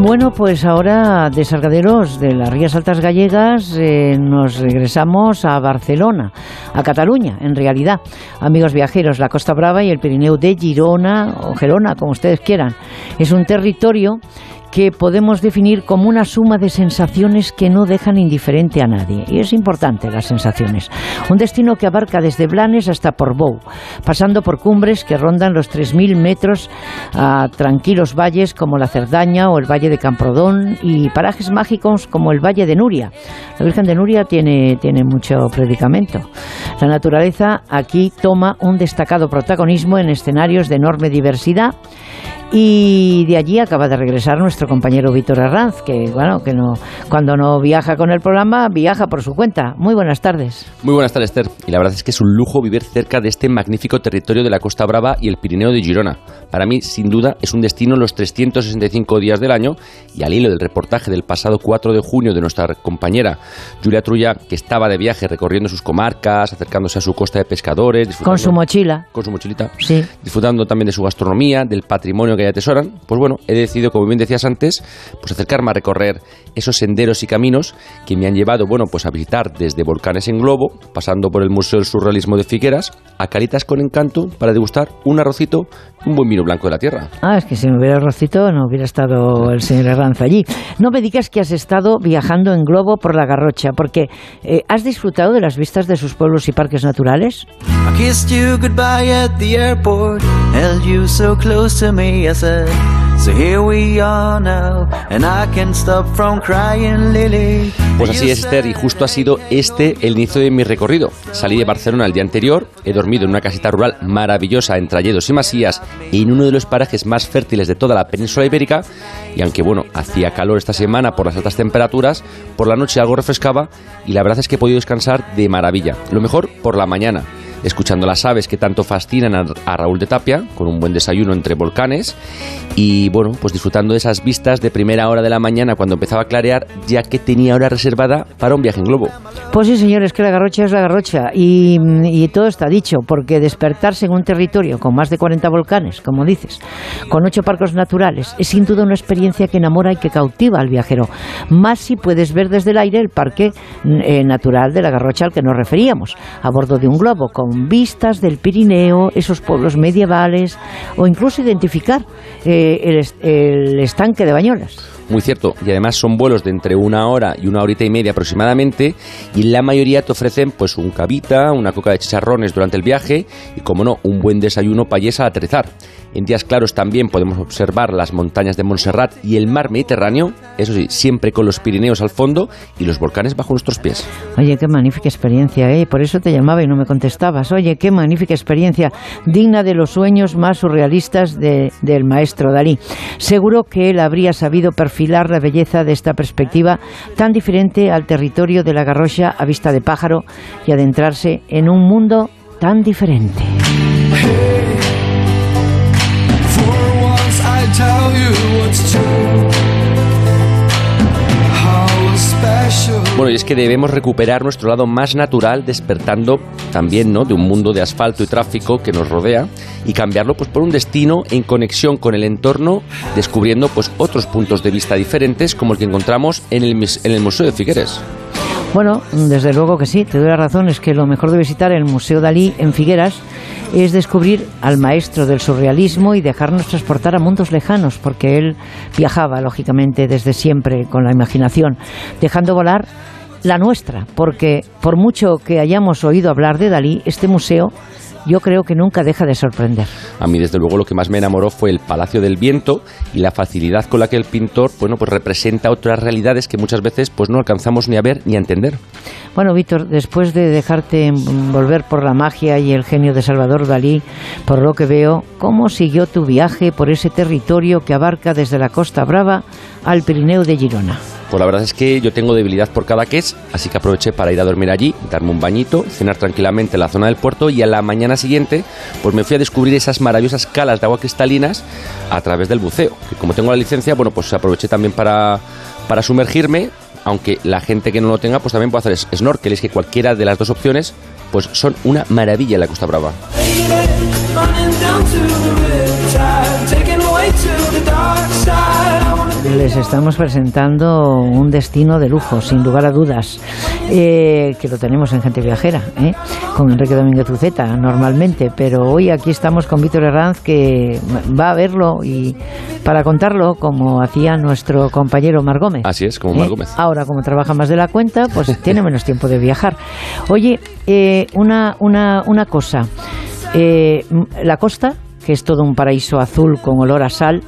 Bueno, pues ahora de Sargaderos, de las Rías Altas Gallegas, eh, nos regresamos a Barcelona, a Cataluña, en realidad. Amigos viajeros, la Costa Brava y el Pirineo de Girona, o Gerona, como ustedes quieran, es un territorio que podemos definir como una suma de sensaciones que no dejan indiferente a nadie. Y es importante las sensaciones. Un destino que abarca desde Blanes hasta Portbou, pasando por cumbres que rondan los 3.000 metros a tranquilos valles como la Cerdaña o el Valle de Camprodón y parajes mágicos como el Valle de Nuria. La Virgen de Nuria tiene, tiene mucho predicamento. La naturaleza aquí toma un destacado protagonismo en escenarios de enorme diversidad y de allí acaba de regresar nuestro compañero Víctor Arranz, que bueno, que no, cuando no viaja con el programa, viaja por su cuenta. Muy buenas tardes. Muy buenas tardes, Esther. Y la verdad es que es un lujo vivir cerca de este magnífico territorio de la Costa Brava y el Pirineo de Girona. Para mí, sin duda, es un destino los 365 días del año y al hilo del reportaje del pasado 4 de junio de nuestra compañera Julia Trulla, que estaba de viaje recorriendo sus comarcas, acercándose a su costa de pescadores. Con su mochila. Con su mochilita. Sí. Disfrutando también de su gastronomía, del patrimonio que atesoran, pues bueno, he decidido, como bien decías antes, pues acercarme a recorrer esos senderos y caminos que me han llevado, bueno, pues a visitar desde volcanes en globo, pasando por el Museo del Surrealismo de Figueras, a Calitas con Encanto, para degustar un arrocito, un buen vino blanco de la tierra. Ah, es que si no hubiera arrocito no hubiera estado el señor Herranz allí. No me digas que has estado viajando en globo por la Garrocha, porque eh, ¿has disfrutado de las vistas de sus pueblos y parques naturales? Pues así es, Esther, y justo ha sido este el inicio de mi recorrido. Salí de Barcelona el día anterior, he dormido en una casita rural maravillosa entre Alledos y Masías, en uno de los parajes más fértiles de toda la península ibérica, y aunque bueno, hacía calor esta semana por las altas temperaturas, por la noche algo refrescaba, y la verdad es que he podido descansar de maravilla. Lo mejor por la mañana escuchando las aves que tanto fascinan a, Raúl de Tapia, con un buen desayuno entre volcanes. Y bueno, pues disfrutando de esas vistas de primera hora de la mañana cuando empezaba a clarear, ya que tenía hora reservada para un viaje en globo. Pues sí, señores, que la garrocha es la garrocha. Y, todo está dicho, porque despertarse en un territorio con más de 40 volcanes, como dices, con ocho parques naturales, es sin duda una experiencia que enamora y que cautiva al viajero, más si puedes ver desde el aire el parque eh, natural de la garrocha al que nos referíamos, a bordo de un globo, con vistas del Pirineo, esos pueblos medievales o incluso identificar eh, el, el estanque de Bañolas. Muy cierto, y además son vuelos de entre una hora y una horita y media aproximadamente, y la mayoría te ofrecen pues un cabita, una coca de chicharrones durante el viaje y, como no, un buen desayuno payesa a aterrizar. En días claros también podemos observar las montañas de Montserrat y el mar Mediterráneo, eso sí, siempre con los Pirineos al fondo y los volcanes bajo nuestros pies. Oye, qué magnífica experiencia, ¿eh? Por eso te llamaba y no me contestabas. Oye, qué magnífica experiencia, digna de los sueños más surrealistas del maestro Dalí. Seguro que él habría sabido la belleza de esta perspectiva tan diferente al territorio de la Garrocha a vista de pájaro y adentrarse en un mundo tan diferente. Bueno, y es que debemos recuperar nuestro lado más natural, despertando también ¿no? de un mundo de asfalto y tráfico que nos rodea y cambiarlo pues, por un destino en conexión con el entorno, descubriendo pues, otros puntos de vista diferentes como el que encontramos en el, en el Museo de Figueres. Bueno, desde luego que sí, te doy la razón, es que lo mejor de visitar el Museo Dalí en Figueras es descubrir al maestro del surrealismo y dejarnos transportar a mundos lejanos, porque él viajaba, lógicamente, desde siempre con la imaginación, dejando volar la nuestra, porque por mucho que hayamos oído hablar de Dalí, este museo yo creo que nunca deja de sorprender. A mí, desde luego, lo que más me enamoró fue el Palacio del Viento y la facilidad con la que el pintor, bueno, pues representa otras realidades que muchas veces pues no alcanzamos ni a ver ni a entender. Bueno, Víctor, después de dejarte envolver por la magia y el genio de Salvador Dalí, por lo que veo, ¿cómo siguió tu viaje por ese territorio que abarca desde la Costa Brava al Pirineo de Girona? Pues la verdad es que yo tengo debilidad por Cadaqués, así que aproveché para ir a dormir allí, darme un bañito, cenar tranquilamente en la zona del puerto y a la mañana siguiente pues me fui a descubrir esas maravillosas calas de agua cristalinas a través del buceo. Que como tengo la licencia, bueno, pues aproveché también para, para sumergirme, aunque la gente que no lo tenga pues también puede hacer snorkel, es que cualquiera de las dos opciones pues son una maravilla en la Costa Brava. Les estamos presentando un destino de lujo, sin lugar a dudas, eh, que lo tenemos en Gente Viajera, ¿eh? con Enrique Domínguez Uceta normalmente, pero hoy aquí estamos con Víctor Herranz que va a verlo y para contarlo como hacía nuestro compañero Mar Gómez. Así es, como Mar ¿eh? Gómez. Ahora, como trabaja más de la cuenta, pues tiene menos tiempo de viajar. Oye, una, una, una cosa, la costa, que es todo un paraíso azul con olor a sal,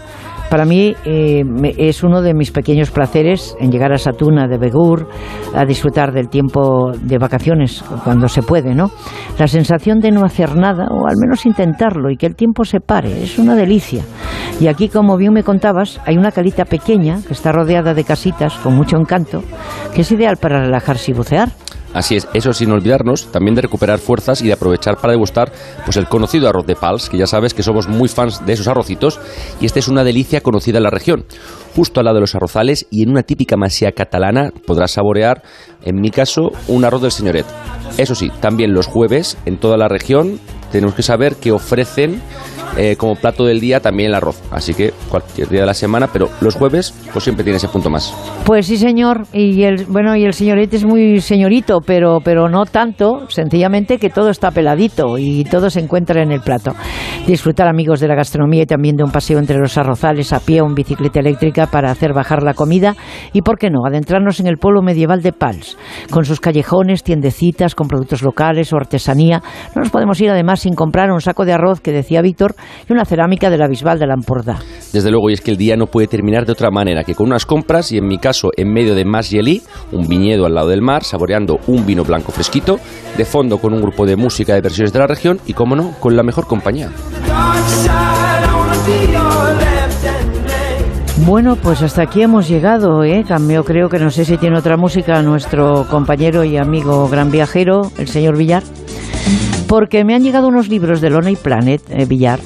para mí eh, es uno de mis pequeños placeres en llegar a Satuna de Begur, a disfrutar del tiempo de vacaciones cuando se puede, ¿no? La sensación de no hacer nada, o al menos intentarlo, y que el tiempo se pare, es una delicia. Y aquí, como bien me contabas, hay una calita pequeña que está rodeada de casitas con mucho encanto, que es ideal para relajarse y bucear. Así es, eso sin olvidarnos también de recuperar fuerzas y de aprovechar para degustar pues el conocido arroz de pals, que ya sabes que somos muy fans de esos arrocitos y esta es una delicia conocida en la región. Justo al lado de los arrozales y en una típica masía catalana podrás saborear, en mi caso, un arroz del señoret. Eso sí, también los jueves en toda la región tenemos que saber que ofrecen eh, como plato del día también el arroz. Así que cualquier día de la semana, pero los jueves pues siempre tiene ese punto más. Pues sí, señor. Y el bueno y el señorete es muy señorito, pero pero no tanto, sencillamente que todo está peladito y todo se encuentra en el plato. Disfrutar amigos de la gastronomía y también de un paseo entre los arrozales a pie o en bicicleta eléctrica para hacer bajar la comida y por qué no, adentrarnos en el pueblo medieval de Pals, con sus callejones, tiendecitas con productos locales o artesanía. No nos podemos ir además sin comprar un saco de arroz que decía Víctor y una cerámica de la Bisbal de la Lampordà. Desde luego, y es que el día no puede terminar de otra manera que con unas compras y en mi caso en medio de Mas Yeli, un viñedo al lado del mar, saboreando un vino blanco fresquito, de fondo con un grupo de música de versiones de la región y, como no, con la mejor compañía. Bueno, pues hasta aquí hemos llegado, ¿eh? Cambio, creo que no sé si tiene otra música nuestro compañero y amigo gran viajero, el señor Villar, porque me han llegado unos libros de Lonely Planet, eh, Villar.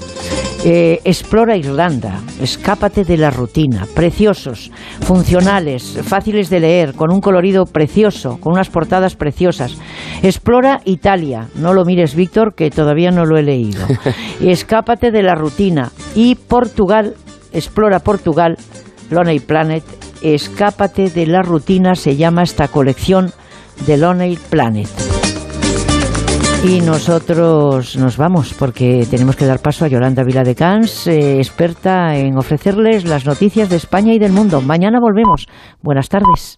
Eh, explora Irlanda, escápate de la rutina, preciosos, funcionales, fáciles de leer, con un colorido precioso, con unas portadas preciosas. Explora Italia, no lo mires Víctor, que todavía no lo he leído. Escápate de la rutina. Y Portugal, explora Portugal, Lonely Planet, escápate de la rutina, se llama esta colección de Lonely Planet. Y nosotros nos vamos porque tenemos que dar paso a Yolanda Viladecans, eh, experta en ofrecerles las noticias de España y del mundo. Mañana volvemos. Buenas tardes.